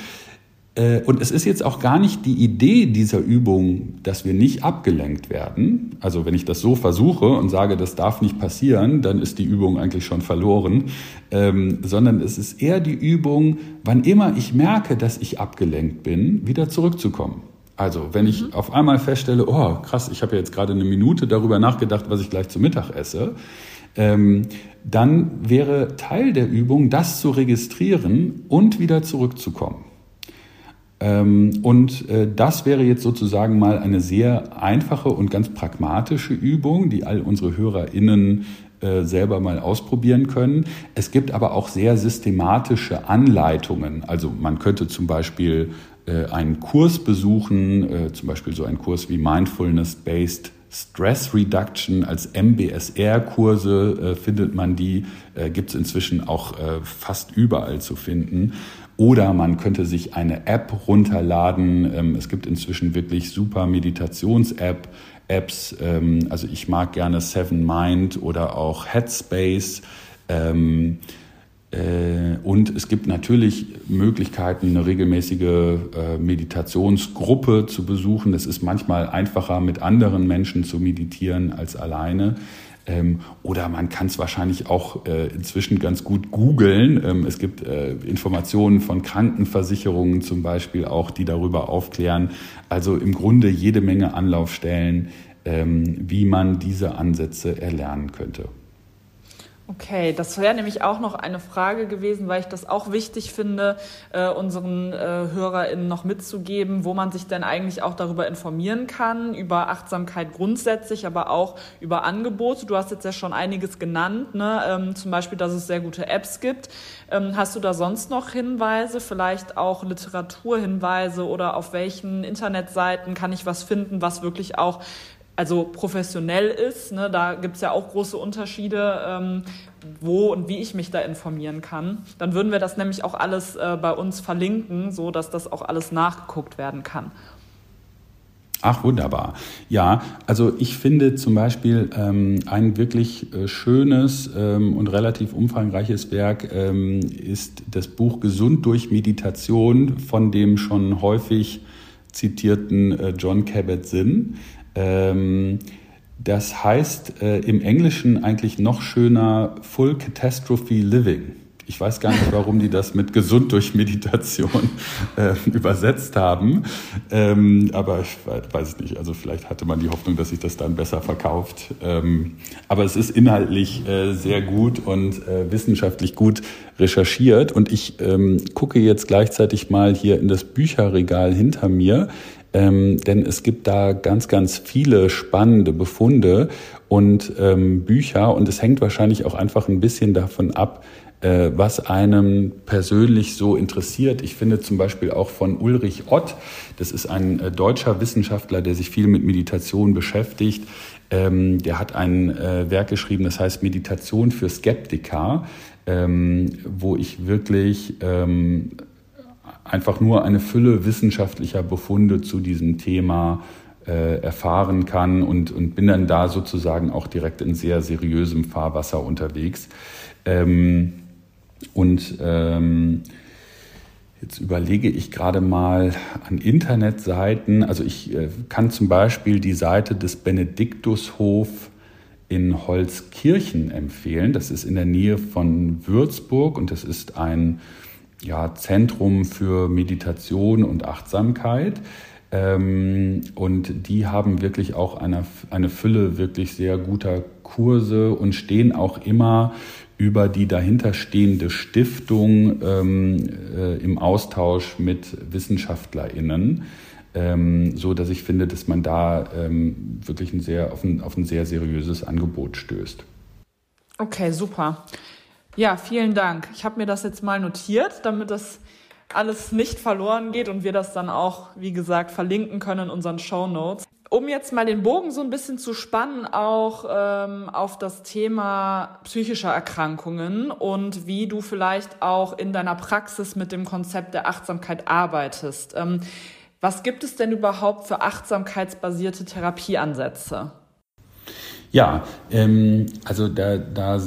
Äh, und es ist jetzt auch gar nicht die Idee dieser Übung, dass wir nicht abgelenkt werden. Also wenn ich das so versuche und sage, das darf nicht passieren, dann ist die Übung eigentlich schon verloren. Ähm, sondern es ist eher die Übung, wann immer ich merke, dass ich abgelenkt bin, wieder zurückzukommen. Also wenn ich mhm. auf einmal feststelle, oh krass, ich habe ja jetzt gerade eine Minute darüber nachgedacht, was ich gleich zu Mittag esse, ähm, dann wäre Teil der Übung, das zu registrieren und wieder zurückzukommen. Ähm, und äh, das wäre jetzt sozusagen mal eine sehr einfache und ganz pragmatische Übung, die all unsere HörerInnen äh, selber mal ausprobieren können. Es gibt aber auch sehr systematische Anleitungen. Also man könnte zum Beispiel einen Kurs besuchen, zum Beispiel so einen Kurs wie Mindfulness-Based Stress Reduction als MBSR-Kurse findet man die, gibt es inzwischen auch fast überall zu finden. Oder man könnte sich eine App runterladen. Ähm, es gibt inzwischen wirklich super Meditations-App. Apps, ähm, also ich mag gerne Seven Mind oder auch Headspace. Äh, und es gibt natürlich Möglichkeiten, eine regelmäßige äh, Meditationsgruppe zu besuchen. Das ist manchmal einfacher, mit anderen Menschen zu meditieren als alleine. Ähm, oder man kann es wahrscheinlich auch äh, inzwischen ganz gut googeln. Ähm, es gibt Informationen von Krankenversicherungen zum Beispiel auch, die darüber aufklären. Also im Grunde jede Menge Anlaufstellen, ähm, wie man diese Ansätze erlernen könnte. Okay, das wäre nämlich auch noch eine Frage gewesen, weil ich das auch wichtig finde, äh, unseren äh, HörerInnen noch mitzugeben, wo man sich denn eigentlich auch darüber informieren kann, über Achtsamkeit grundsätzlich, aber auch über Angebote. Du hast jetzt ja schon einiges genannt, ne? ähm, zum Beispiel, dass es sehr gute Apps gibt. Ähm, hast du da sonst noch Hinweise, vielleicht auch Literaturhinweise oder auf welchen Internetseiten kann ich was finden, was wirklich auch also professionell ist. Ne? Da gibt es ja auch große Unterschiede, ähm, wo und wie ich mich da informieren kann. Dann würden wir das nämlich auch alles äh, bei uns verlinken, so dass das auch alles nachgeguckt werden kann. Ach, wunderbar. Ja, also ich finde zum Beispiel ähm, ein wirklich äh, schönes ähm, und relativ umfangreiches Werk ähm, ist das Buch Gesund durch Meditation von dem schon häufig zitierten äh, John Kabat-Zinn. Ähm, das heißt äh, im Englischen eigentlich noch schöner Full Catastrophe Living. Ich weiß gar nicht, warum die das mit gesund durch Meditation (laughs) äh, übersetzt haben. Ähm, aber ich weiß nicht. Also vielleicht hatte man die Hoffnung, dass sich das dann besser verkauft. Ähm, aber es ist inhaltlich äh, sehr gut und äh, wissenschaftlich gut recherchiert. Und ich ähm, gucke jetzt gleichzeitig mal hier in das Bücherregal hinter mir ähm, denn es gibt da ganz, ganz viele spannende Befunde und ähm, Bücher und es hängt wahrscheinlich auch einfach ein bisschen davon ab, äh, was einem persönlich so interessiert. Ich finde zum Beispiel auch von Ulrich Ott, das ist ein äh, deutscher Wissenschaftler, der sich viel mit Meditation beschäftigt. Ähm, der hat ein äh, Werk geschrieben, das heißt Meditation für Skeptiker, ähm, wo ich wirklich ähm, einfach nur eine Fülle wissenschaftlicher Befunde zu diesem Thema äh, erfahren kann und, und bin dann da sozusagen auch direkt in sehr seriösem Fahrwasser unterwegs. Ähm, und ähm, Jetzt überlege ich gerade mal an Internetseiten. Also ich äh, kann zum Beispiel die Seite des Benediktushof in Holzkirchen empfehlen. Das ist in der Nähe von Würzburg und das ist ein ja, Zentrum für Meditation und Achtsamkeit. Ähm, und die haben wirklich auch eine, eine Fülle wirklich sehr guter Kurse und stehen auch immer über die dahinterstehende Stiftung ähm, äh, im Austausch mit WissenschaftlerInnen. ähm, so dass ich finde, dass man da ähm, wirklich ein sehr, auf, ein, auf ein sehr seriöses Angebot stößt. Okay, super. Ja, vielen Dank. Ich habe mir das jetzt mal notiert, damit das alles nicht verloren geht und wir das dann auch, wie gesagt, verlinken können in unseren Show Notes. Um jetzt mal den Bogen so ein bisschen zu spannen, auch ähm, auf das Thema psychischer Erkrankungen und wie du vielleicht auch in deiner Praxis mit dem Konzept der Achtsamkeit arbeitest. Ähm, was gibt es denn überhaupt für achtsamkeitsbasierte Therapieansätze? Ja, ähm, also da, da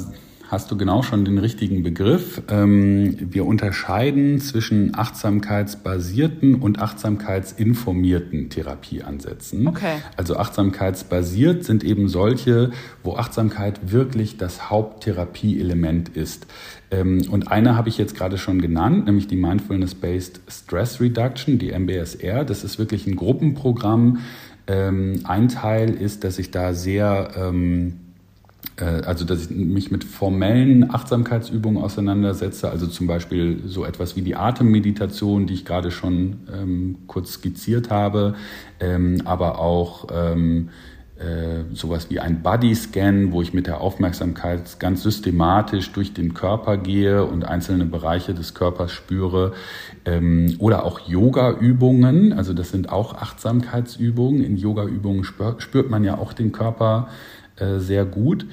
hast du genau schon den richtigen Begriff. Ähm, wir unterscheiden zwischen achtsamkeitsbasierten und achtsamkeitsinformierten Therapieansätzen. Okay. Also achtsamkeitsbasiert sind eben solche, wo Achtsamkeit wirklich das Haupttherapieelement ist. Ähm, und eine habe ich jetzt gerade schon genannt, nämlich die Mindfulness-Based Stress Reduction, die MBSR. Das ist wirklich ein Gruppenprogramm. Ähm, ein Teil ist, dass ich da sehr also dass ich mich mit formellen Achtsamkeitsübungen auseinandersetze, also zum Beispiel so etwas wie die Atemmeditation, die ich gerade schon ähm, kurz skizziert habe, ähm, aber auch ähm, äh, sowas wie ein Body-Scan, wo ich mit der Aufmerksamkeit ganz systematisch durch den Körper gehe und einzelne Bereiche des Körpers spüre. Ähm, oder auch Yoga-Übungen, also das sind auch Achtsamkeitsübungen. In Yoga-Übungen spürt man ja auch den Körper äh, sehr gut.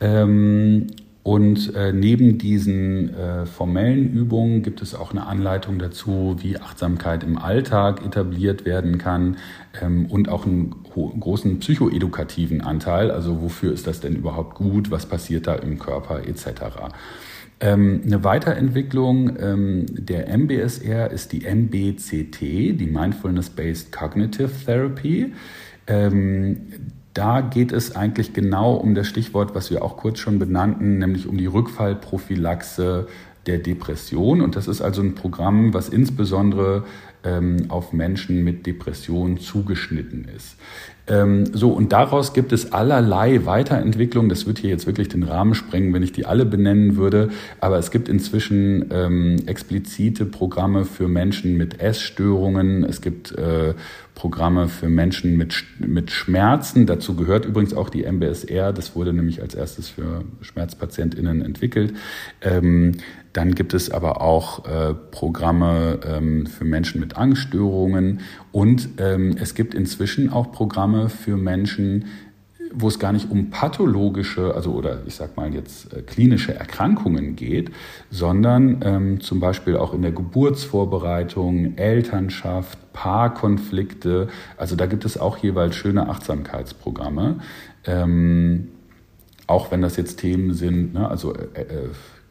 Ähm, und äh, neben diesen äh, formellen Übungen gibt es auch eine Anleitung dazu, wie Achtsamkeit im Alltag etabliert werden kann ähm, und auch einen großen psychoedukativen Anteil. Also wofür ist das denn überhaupt gut? Was passiert da im Körper etc. Ähm, eine Weiterentwicklung ähm, der MBSR ist die MBCT, die Mindfulness-Based Cognitive Therapy. Da geht es eigentlich genau um das Stichwort, was wir auch kurz schon benannten, nämlich um die Rückfallprophylaxe der Depression. Und das ist also ein Programm, was insbesondere ähm, auf Menschen mit Depression zugeschnitten ist. Ähm, so, und daraus gibt es allerlei Weiterentwicklungen. Das wird hier jetzt wirklich den Rahmen sprengen, wenn ich die alle benennen würde. Aber es gibt inzwischen ähm, explizite Programme für Menschen mit Essstörungen. Es gibt äh, Programme für Menschen mit, mit Schmerzen. Dazu gehört übrigens auch die MBSR. Das wurde nämlich als erstes für SchmerzpatientInnen entwickelt. Ähm, dann gibt es aber auch äh, Programme ähm, für Menschen mit Angststörungen und ähm, es gibt inzwischen auch Programme für Menschen, wo es gar nicht um pathologische, also oder ich sag mal jetzt äh, klinische Erkrankungen geht, sondern ähm, zum Beispiel auch in der Geburtsvorbereitung, Elternschaft, Paarkonflikte. Also da gibt es auch jeweils schöne Achtsamkeitsprogramme. Ähm, auch wenn das jetzt Themen sind, ne, also äh, äh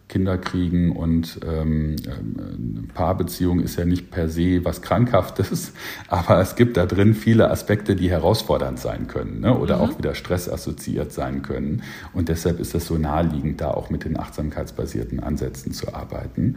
Kinder kriegen und ähm, ähm, Paarbeziehung ist ja nicht per se was Krankhaftes, (laughs) aber es gibt da drin viele Aspekte, die herausfordernd sein können ne? oder mhm. auch wieder stressassoziiert sein können. Und deshalb ist es so naheliegend, da auch mit den achtsamkeitsbasierten Ansätzen zu arbeiten.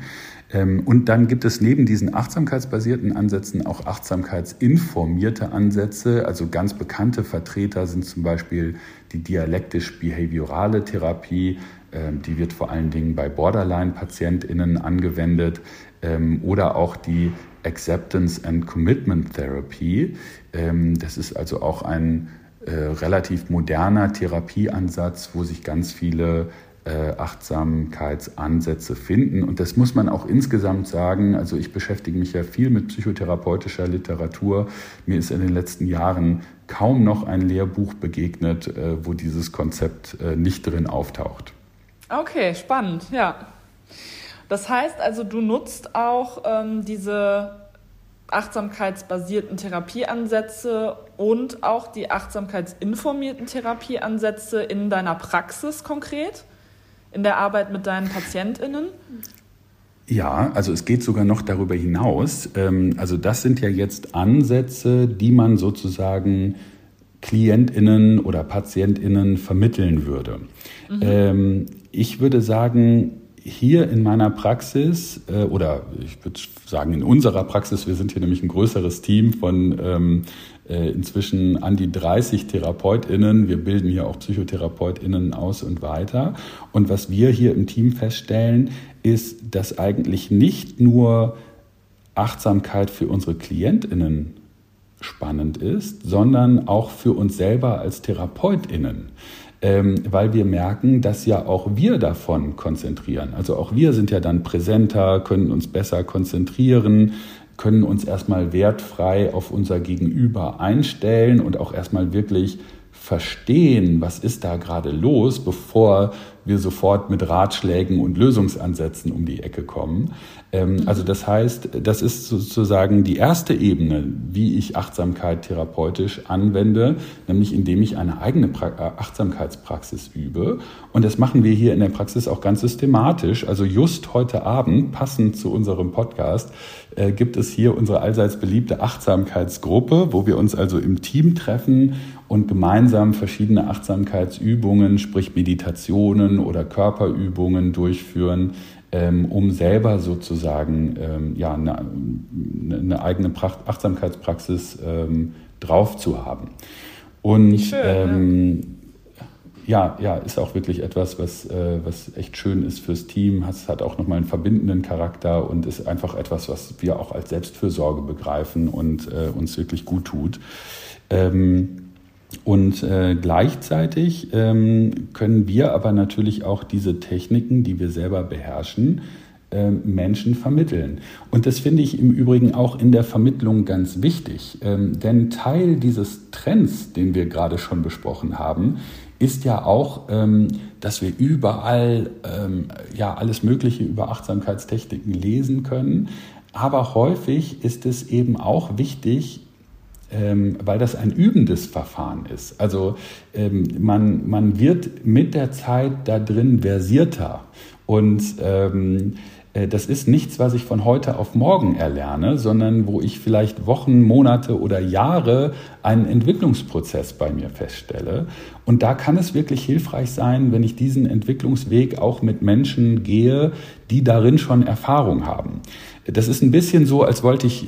Ähm, und dann gibt es neben diesen achtsamkeitsbasierten Ansätzen auch achtsamkeitsinformierte Ansätze. Also ganz bekannte Vertreter sind zum Beispiel die dialektisch-behaviorale Therapie, die wird vor allen Dingen bei Borderline-PatientInnen angewendet ähm, oder auch die Acceptance and Commitment Therapy. Ähm, das ist also auch ein äh, relativ moderner Therapieansatz, wo sich ganz viele äh, Achtsamkeitsansätze finden. Und das muss man auch insgesamt sagen. Also ich beschäftige mich ja viel mit psychotherapeutischer Literatur. Mir ist in den letzten Jahren kaum noch ein Lehrbuch begegnet, äh, wo dieses Konzept nicht drin auftaucht. Okay, spannend, ja. Das heißt also, du nutzt auch ähm, diese achtsamkeitsbasierten Therapieansätze und auch die achtsamkeitsinformierten Therapieansätze in deiner Praxis konkret, in der Arbeit mit deinen PatientInnen? Ja, also es geht sogar noch darüber hinaus. Ähm, also das sind ja jetzt Ansätze, die man sozusagen KlientInnen oder PatientInnen vermitteln würde. Mhm. Ähm, ich würde sagen, hier in meiner Praxis äh, oder ich würde sagen in unserer Praxis, wir sind hier nämlich ein größeres Team von ähm, äh, inzwischen an die 30 TherapeutInnen. Wir bilden hier auch PsychotherapeutInnen aus und weiter. Und was wir hier im Team feststellen, ist, dass eigentlich nicht nur Achtsamkeit für unsere KlientInnen spannend ist, sondern auch für uns selber als TherapeutInnen. Ähm, weil wir merken, dass ja auch wir davon konzentrieren. Also auch wir sind ja dann präsenter, können uns besser konzentrieren, können uns erstmal wertfrei auf unser Gegenüber einstellen und auch erstmal wirklich verstehen, was ist da gerade los, bevor wir sofort mit Ratschlägen und Lösungsansätzen um die Ecke kommen. Ähm, mhm. Also das heißt, das ist sozusagen die erste Ebene, wie ich Achtsamkeit therapeutisch anwende, nämlich indem ich eine eigene äh, Achtsamkeitspraxis übe. Und das machen wir hier in der Praxis auch ganz systematisch. Also just heute Abend, passend zu unserem Podcast, äh, gibt es hier unsere allseits beliebte Achtsamkeitsgruppe, wo wir uns also im Team treffen und gemeinsam verschiedene Achtsamkeitsübungen, sprich Meditationen oder Körperübungen durchführen, ähm, um selber sozusagen ähm, ja, eine, eine eigene Achtsamkeitspraxis ähm, drauf zu haben. Und Schön, ähm, ja, ja, ist auch wirklich etwas, was, äh, was echt schön ist fürs Team. Es hat auch nochmal einen verbindenden Charakter und ist einfach etwas, was wir auch als Selbstfürsorge begreifen und äh, uns wirklich gut tut. Ähm, und äh, gleichzeitig ähm, können wir aber natürlich auch diese Techniken, die wir selber beherrschen, äh, Menschen vermitteln. Und das finde ich im Übrigen auch in der Vermittlung ganz wichtig. Ähm, denn Teil dieses Trends, den wir gerade schon besprochen haben, ist ja auch, ähm, dass wir überall ähm, ja alles Mögliche über Achtsamkeitstechniken lesen können. Aber häufig ist es eben auch wichtig, ähm, weil das ein übendes Verfahren ist. Also ähm, man, man wird mit der Zeit da drin versierter und ähm, äh, das ist nichts, was ich von heute auf morgen erlerne, sondern wo ich vielleicht Wochen, Monate oder Jahre einen Entwicklungsprozess bei mir feststelle. Und da kann es wirklich hilfreich sein, wenn ich diesen Entwicklungsweg auch mit Menschen gehe, die darin schon Erfahrung haben. Das ist ein bisschen so, als wollte ich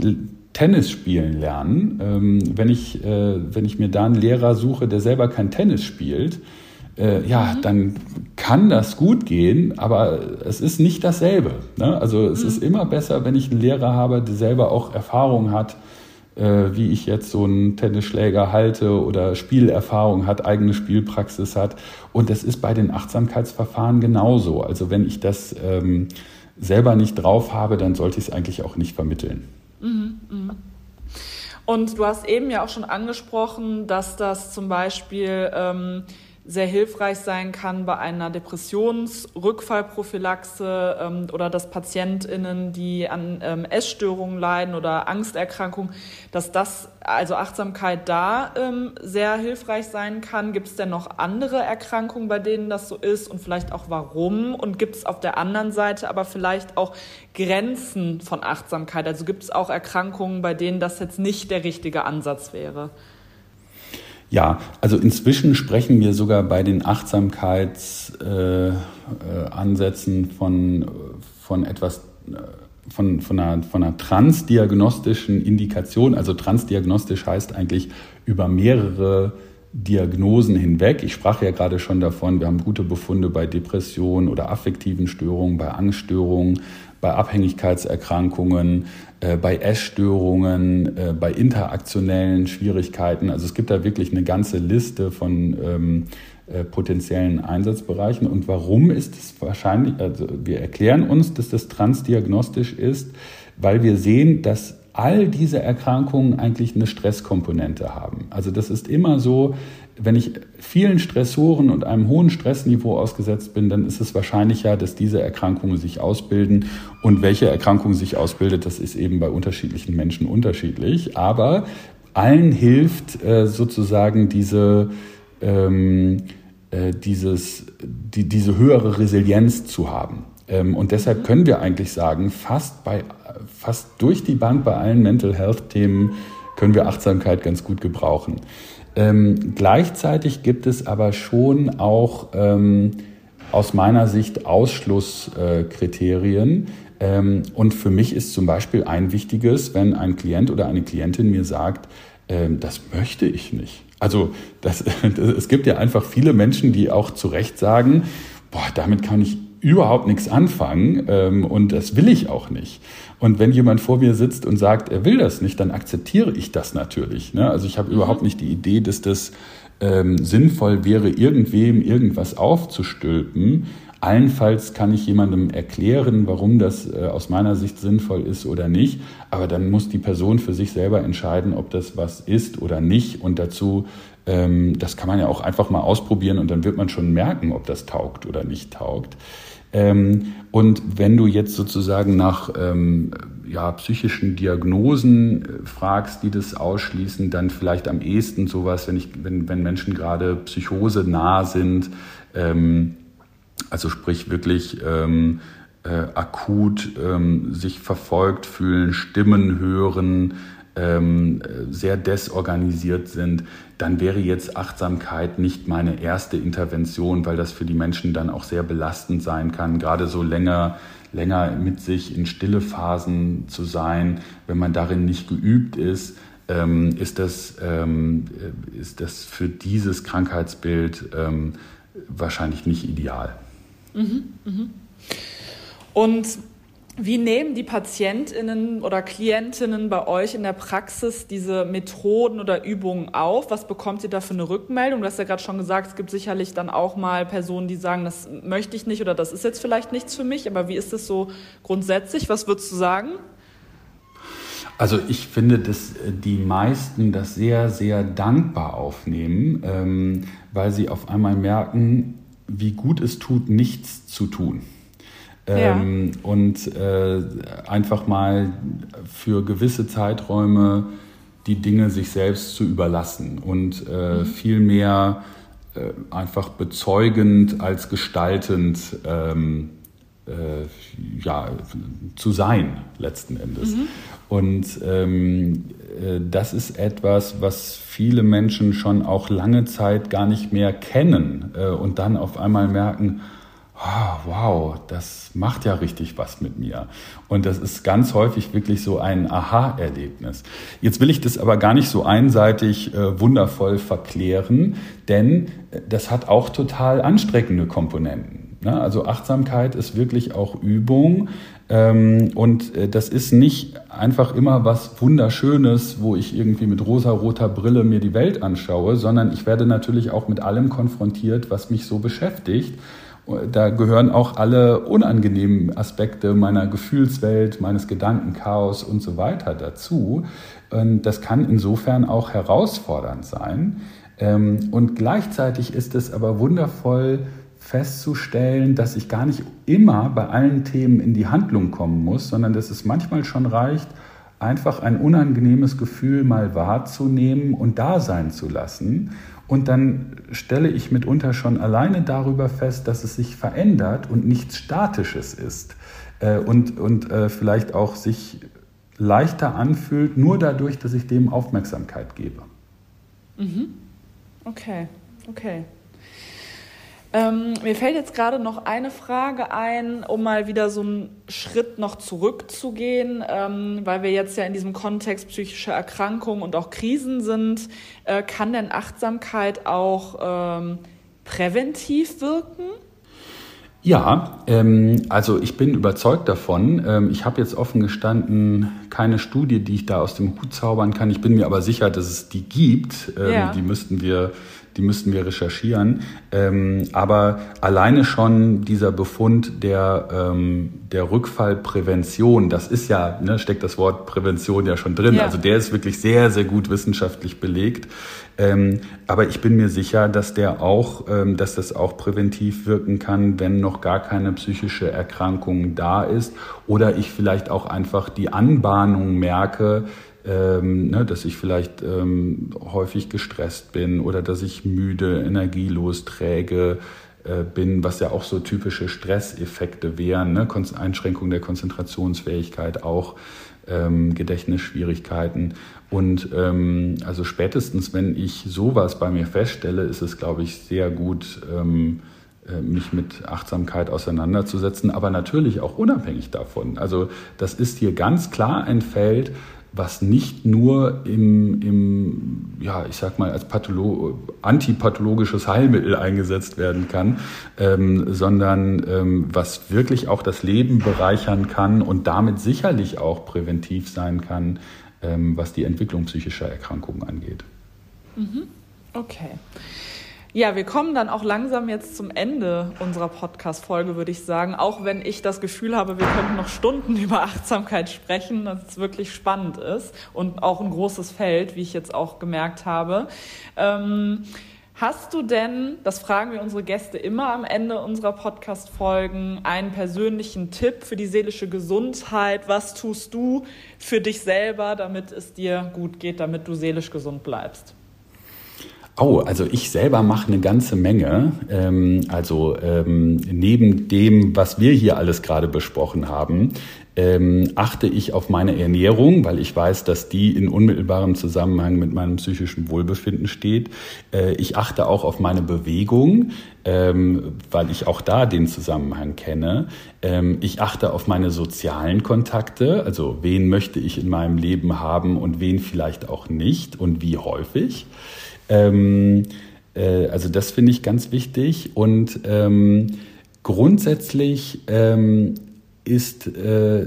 Tennis spielen lernen. Ähm, wenn, ich, äh, wenn ich mir da einen Lehrer suche, der selber kein Tennis spielt, äh, ja, mhm. dann kann das gut gehen, aber es ist nicht dasselbe. Ne? Also es mhm. ist immer besser, wenn ich einen Lehrer habe, der selber auch Erfahrung hat, äh, wie ich jetzt so einen Tennisschläger halte oder Spielerfahrung hat, eigene Spielpraxis hat. Und das ist bei den Achtsamkeitsverfahren genauso. Also wenn ich das ähm, selber nicht drauf habe, dann sollte ich es eigentlich auch nicht vermitteln. Mhm, mh. Und du hast eben ja auch schon angesprochen, dass das zum Beispiel ähm, sehr hilfreich sein kann bei einer Depressionsrückfallprophylaxe ähm, oder dass PatientInnen, die an ähm, Essstörungen leiden oder Angsterkrankungen, dass das, also Achtsamkeit da ähm, sehr hilfreich sein kann. Gibt es denn noch andere Erkrankungen, bei denen das so ist und vielleicht auch warum? Und gibt es auf der anderen Seite aber vielleicht auch Grenzen von Achtsamkeit? Also gibt es auch Erkrankungen, bei denen das jetzt nicht der richtige Ansatz wäre? Ja, also inzwischen sprechen wir sogar bei den Achtsamkeitsansätzen äh, von, von etwas äh, von, von, einer, von einer transdiagnostischen Indikation. Also transdiagnostisch heißt eigentlich über mehrere Diagnosen hinweg. Ich sprach ja gerade schon davon, wir haben gute Befunde bei Depressionen oder affektiven Störungen, bei Angststörungen, bei Abhängigkeitserkrankungen, äh, bei Essstörungen, äh, bei interaktionellen Schwierigkeiten. Also es gibt da wirklich eine ganze Liste von ähm, äh, potenziellen Einsatzbereichen. Und warum ist es wahrscheinlich, also wir erklären uns, dass das transdiagnostisch ist, weil wir sehen, dass all diese Erkrankungen eigentlich eine Stresskomponente haben. Also das ist immer so, wenn ich vielen Stressoren und einem hohen Stressniveau ausgesetzt bin, dann ist es wahrscheinlicher, dass diese Erkrankungen sich ausbilden. Und welche Erkrankung sich ausbildet, das ist eben bei unterschiedlichen Menschen unterschiedlich. Aber allen hilft äh, sozusagen diese, ähm, äh, dieses, die, diese höhere Resilienz zu haben. Ähm, und deshalb können wir eigentlich sagen, fast, bei, fast durch die Bank bei allen Mental Health Themen können wir Achtsamkeit ganz gut gebrauchen. Ähm, gleichzeitig gibt es aber schon auch ähm, aus meiner Sicht Ausschlusskriterien. Ähm, und für mich ist zum Beispiel ein wichtiges, wenn ein Klient oder eine Klientin mir sagt, ähm, das möchte ich nicht. Also das, (laughs) das, es gibt ja einfach viele Menschen, die auch zu Recht sagen, boah, damit kann ich überhaupt nichts anfangen ähm, und das will ich auch nicht. Und wenn jemand vor mir sitzt und sagt, er will das nicht, dann akzeptiere ich das natürlich. Ne? Also ich habe mhm. überhaupt nicht die Idee, dass das ähm, sinnvoll wäre, irgendwem irgendwas aufzustülpen. Allenfalls kann ich jemandem erklären, warum das äh, aus meiner Sicht sinnvoll ist oder nicht. Aber dann muss die Person für sich selber entscheiden, ob das was ist oder nicht. Und dazu, ähm, das kann man ja auch einfach mal ausprobieren und dann wird man schon merken, ob das taugt oder nicht taugt. Ähm, und wenn du jetzt sozusagen nach ähm, ja, psychischen Diagnosen äh, fragst, die das ausschließen, dann vielleicht am ehesten sowas, wenn, ich, wenn, wenn Menschen gerade psychose nah sind, ähm, also sprich wirklich ähm, äh, akut ähm, sich verfolgt fühlen, Stimmen hören, ähm, sehr desorganisiert sind, dann wäre jetzt Achtsamkeit nicht meine erste Intervention, weil das für die Menschen dann auch sehr belastend sein kann, gerade so länger, länger mit sich in stille Phasen zu sein, wenn man darin nicht geübt ist. Ähm, ist, das, ähm, ist das für dieses Krankheitsbild ähm, wahrscheinlich nicht ideal. Mhm, mh. Und wie nehmen die Patientinnen oder Klientinnen bei euch in der Praxis diese Methoden oder Übungen auf? Was bekommt ihr da für eine Rückmeldung? Du hast ja gerade schon gesagt, es gibt sicherlich dann auch mal Personen, die sagen, das möchte ich nicht oder das ist jetzt vielleicht nichts für mich. Aber wie ist das so grundsätzlich? Was würdest du sagen? Also ich finde, dass die meisten das sehr, sehr dankbar aufnehmen, ähm, weil sie auf einmal merken, wie gut es tut, nichts zu tun. Ähm, ja. Und äh, einfach mal für gewisse Zeiträume die Dinge sich selbst zu überlassen und äh, mhm. viel mehr äh, einfach bezeugend als gestaltend ähm, äh, ja, zu sein letzten Endes. Mhm. Und ähm, äh, das ist etwas, was viele Menschen schon auch lange Zeit gar nicht mehr kennen äh, und dann auf einmal merken, oh, wow, das macht ja richtig was mit mir. Und das ist ganz häufig wirklich so ein Aha-Erlebnis. Jetzt will ich das aber gar nicht so einseitig äh, wundervoll verklären, denn äh, das hat auch total anstrengende Komponenten. Ne? Also Achtsamkeit ist wirklich auch Übung. Ähm, und äh, das ist nicht einfach immer was Wunderschönes, wo ich irgendwie mit rosa-roter Brille mir die Welt anschaue, sondern ich werde natürlich auch mit allem konfrontiert, was mich so beschäftigt. Da gehören auch alle unangenehmen Aspekte meiner Gefühlswelt, meines Gedankenchaos und so weiter dazu. Das kann insofern auch herausfordernd sein. Ähm, und gleichzeitig ist es aber wundervoll festzustellen, dass ich gar nicht immer bei allen Themen in die Handlung kommen muss, sondern dass es manchmal schon reicht, einfach ein unangenehmes Gefühl mal wahrzunehmen und da sein zu lassen und dann stelle ich mitunter schon alleine darüber fest, dass es sich verändert und nichts Statisches ist. Äh, und und äh, vielleicht auch sich leichter anfühlt, nur dadurch, dass ich dem Aufmerksamkeit gebe. Mhm. Okay, okay. Ähm, mir fällt jetzt gerade noch eine Frage ein, um mal wieder so einen Schritt noch zurückzugehen, ähm, weil wir jetzt ja in diesem Kontext psychische Erkrankungen und auch Krisen sind. Äh, kann denn Achtsamkeit auch ähm, präventiv wirken? Ja, ähm, also ich bin überzeugt davon. Ähm, ich habe jetzt offen gestanden keine Studie, die ich da aus dem Hut zaubern kann. Ich bin mir aber sicher, dass es die gibt. Ähm, ja. Die müssten wir die müssten wir recherchieren. Ähm, aber alleine schon dieser Befund der, ähm, der Rückfallprävention, das ist ja, ne, steckt das Wort Prävention ja schon drin. Ja. Also der ist wirklich sehr, sehr gut wissenschaftlich belegt. Ähm, aber ich bin mir sicher, dass der auch, ähm, dass das auch präventiv wirken kann, wenn noch gar keine psychische Erkrankung da ist oder ich vielleicht auch einfach die Anbahnung merke, ähm, ne, dass ich vielleicht ähm, häufig gestresst bin oder dass ich müde, energielos, träge äh, bin, was ja auch so typische Stresseffekte wären, ne? Einschränkung der Konzentrationsfähigkeit, auch ähm, Gedächtnisschwierigkeiten. Und ähm, also spätestens, wenn ich sowas bei mir feststelle, ist es, glaube ich, sehr gut, ähm, äh, mich mit Achtsamkeit auseinanderzusetzen, aber natürlich auch unabhängig davon. Also das ist hier ganz klar ein Feld, was nicht nur im, im ja, ich sag mal, als Patholo antipathologisches Heilmittel eingesetzt werden kann, ähm, sondern ähm, was wirklich auch das Leben bereichern kann und damit sicherlich auch präventiv sein kann, ähm, was die Entwicklung psychischer Erkrankungen angeht. Mhm. Okay. Ja, wir kommen dann auch langsam jetzt zum Ende unserer Podcast-Folge, würde ich sagen. Auch wenn ich das Gefühl habe, wir könnten noch Stunden (laughs) über Achtsamkeit sprechen, dass es wirklich spannend ist und auch ein großes Feld, wie ich jetzt auch gemerkt habe. Ähm, Hast du denn, das fragen wir unsere Gäste immer am Ende unserer Podcast-Folgen, einen persönlichen Tipp für die seelische Gesundheit? Was tust du für dich selber, damit es dir gut geht, damit du seelisch gesund bleibst? Oh, also ich selber mache eine ganze Menge. Ähm, also ähm, neben dem, was wir hier alles gerade besprochen haben, ähm, achte ich auf meine Ernährung, weil ich weiß, dass die in unmittelbarem Zusammenhang mit meinem psychischen Wohlbefinden steht. Äh, ich achte auch auf meine Bewegung, ähm, weil ich auch da den Zusammenhang kenne. Ähm, ich achte auf meine sozialen Kontakte, also wen möchte ich in meinem Leben haben und wen vielleicht auch nicht und wie häufig. Ähm, äh, also das finde ich ganz wichtig. Und ähm, grundsätzlich ähm, ist, äh,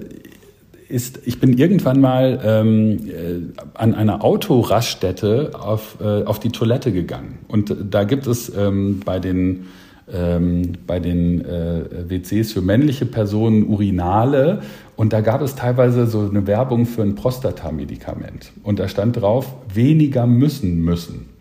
ist, ich bin irgendwann mal ähm, äh, an einer Autoraststätte auf, äh, auf die Toilette gegangen. Und da gibt es ähm, bei den ähm, bei den äh, WCs für männliche Personen Urinale und da gab es teilweise so eine Werbung für ein Prostatamedikament und da stand drauf, weniger müssen müssen.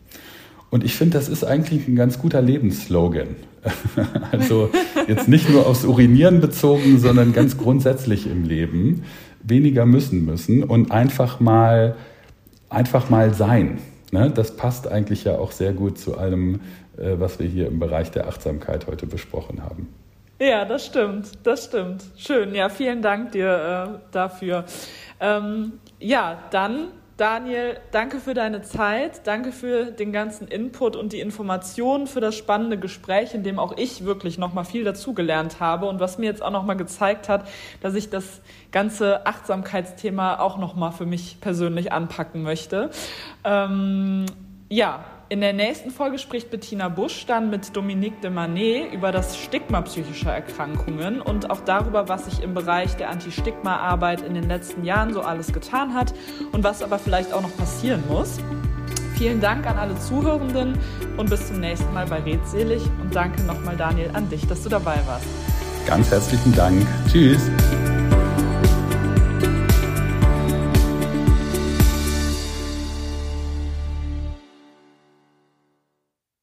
Und ich finde, das ist eigentlich ein ganz guter Lebensslogan. (laughs) also jetzt nicht nur aufs Urinieren bezogen, sondern ganz grundsätzlich im Leben. Weniger müssen müssen und einfach mal, einfach mal sein. Ne? Das passt eigentlich ja auch sehr gut zu allem, äh, was wir hier im Bereich der Achtsamkeit heute besprochen haben. Ja, das stimmt, das stimmt. Schön, ja, vielen Dank dir äh, dafür. Ähm, ja, dann Daniel, danke für deine Zeit, danke für den ganzen Input und die Informationen, für das spannende Gespräch, in dem auch ich wirklich noch mal viel dazugelernt habe und was mir jetzt auch noch mal gezeigt hat, dass ich das ganze Achtsamkeitsthema auch noch mal für mich persönlich anpacken möchte. Ähm, ja, in der nächsten Folge spricht Bettina Busch dann mit Dominique de Manet über das Stigma psychischer Erkrankungen und auch darüber, was sich im Bereich der Anti-Stigma-Arbeit in den letzten Jahren so alles getan hat und was aber vielleicht auch noch passieren muss. Vielen Dank an alle Zuhörenden und bis zum nächsten Mal bei Redselig und danke nochmal Daniel an dich, dass du dabei warst. Ganz herzlichen Dank. Tschüss.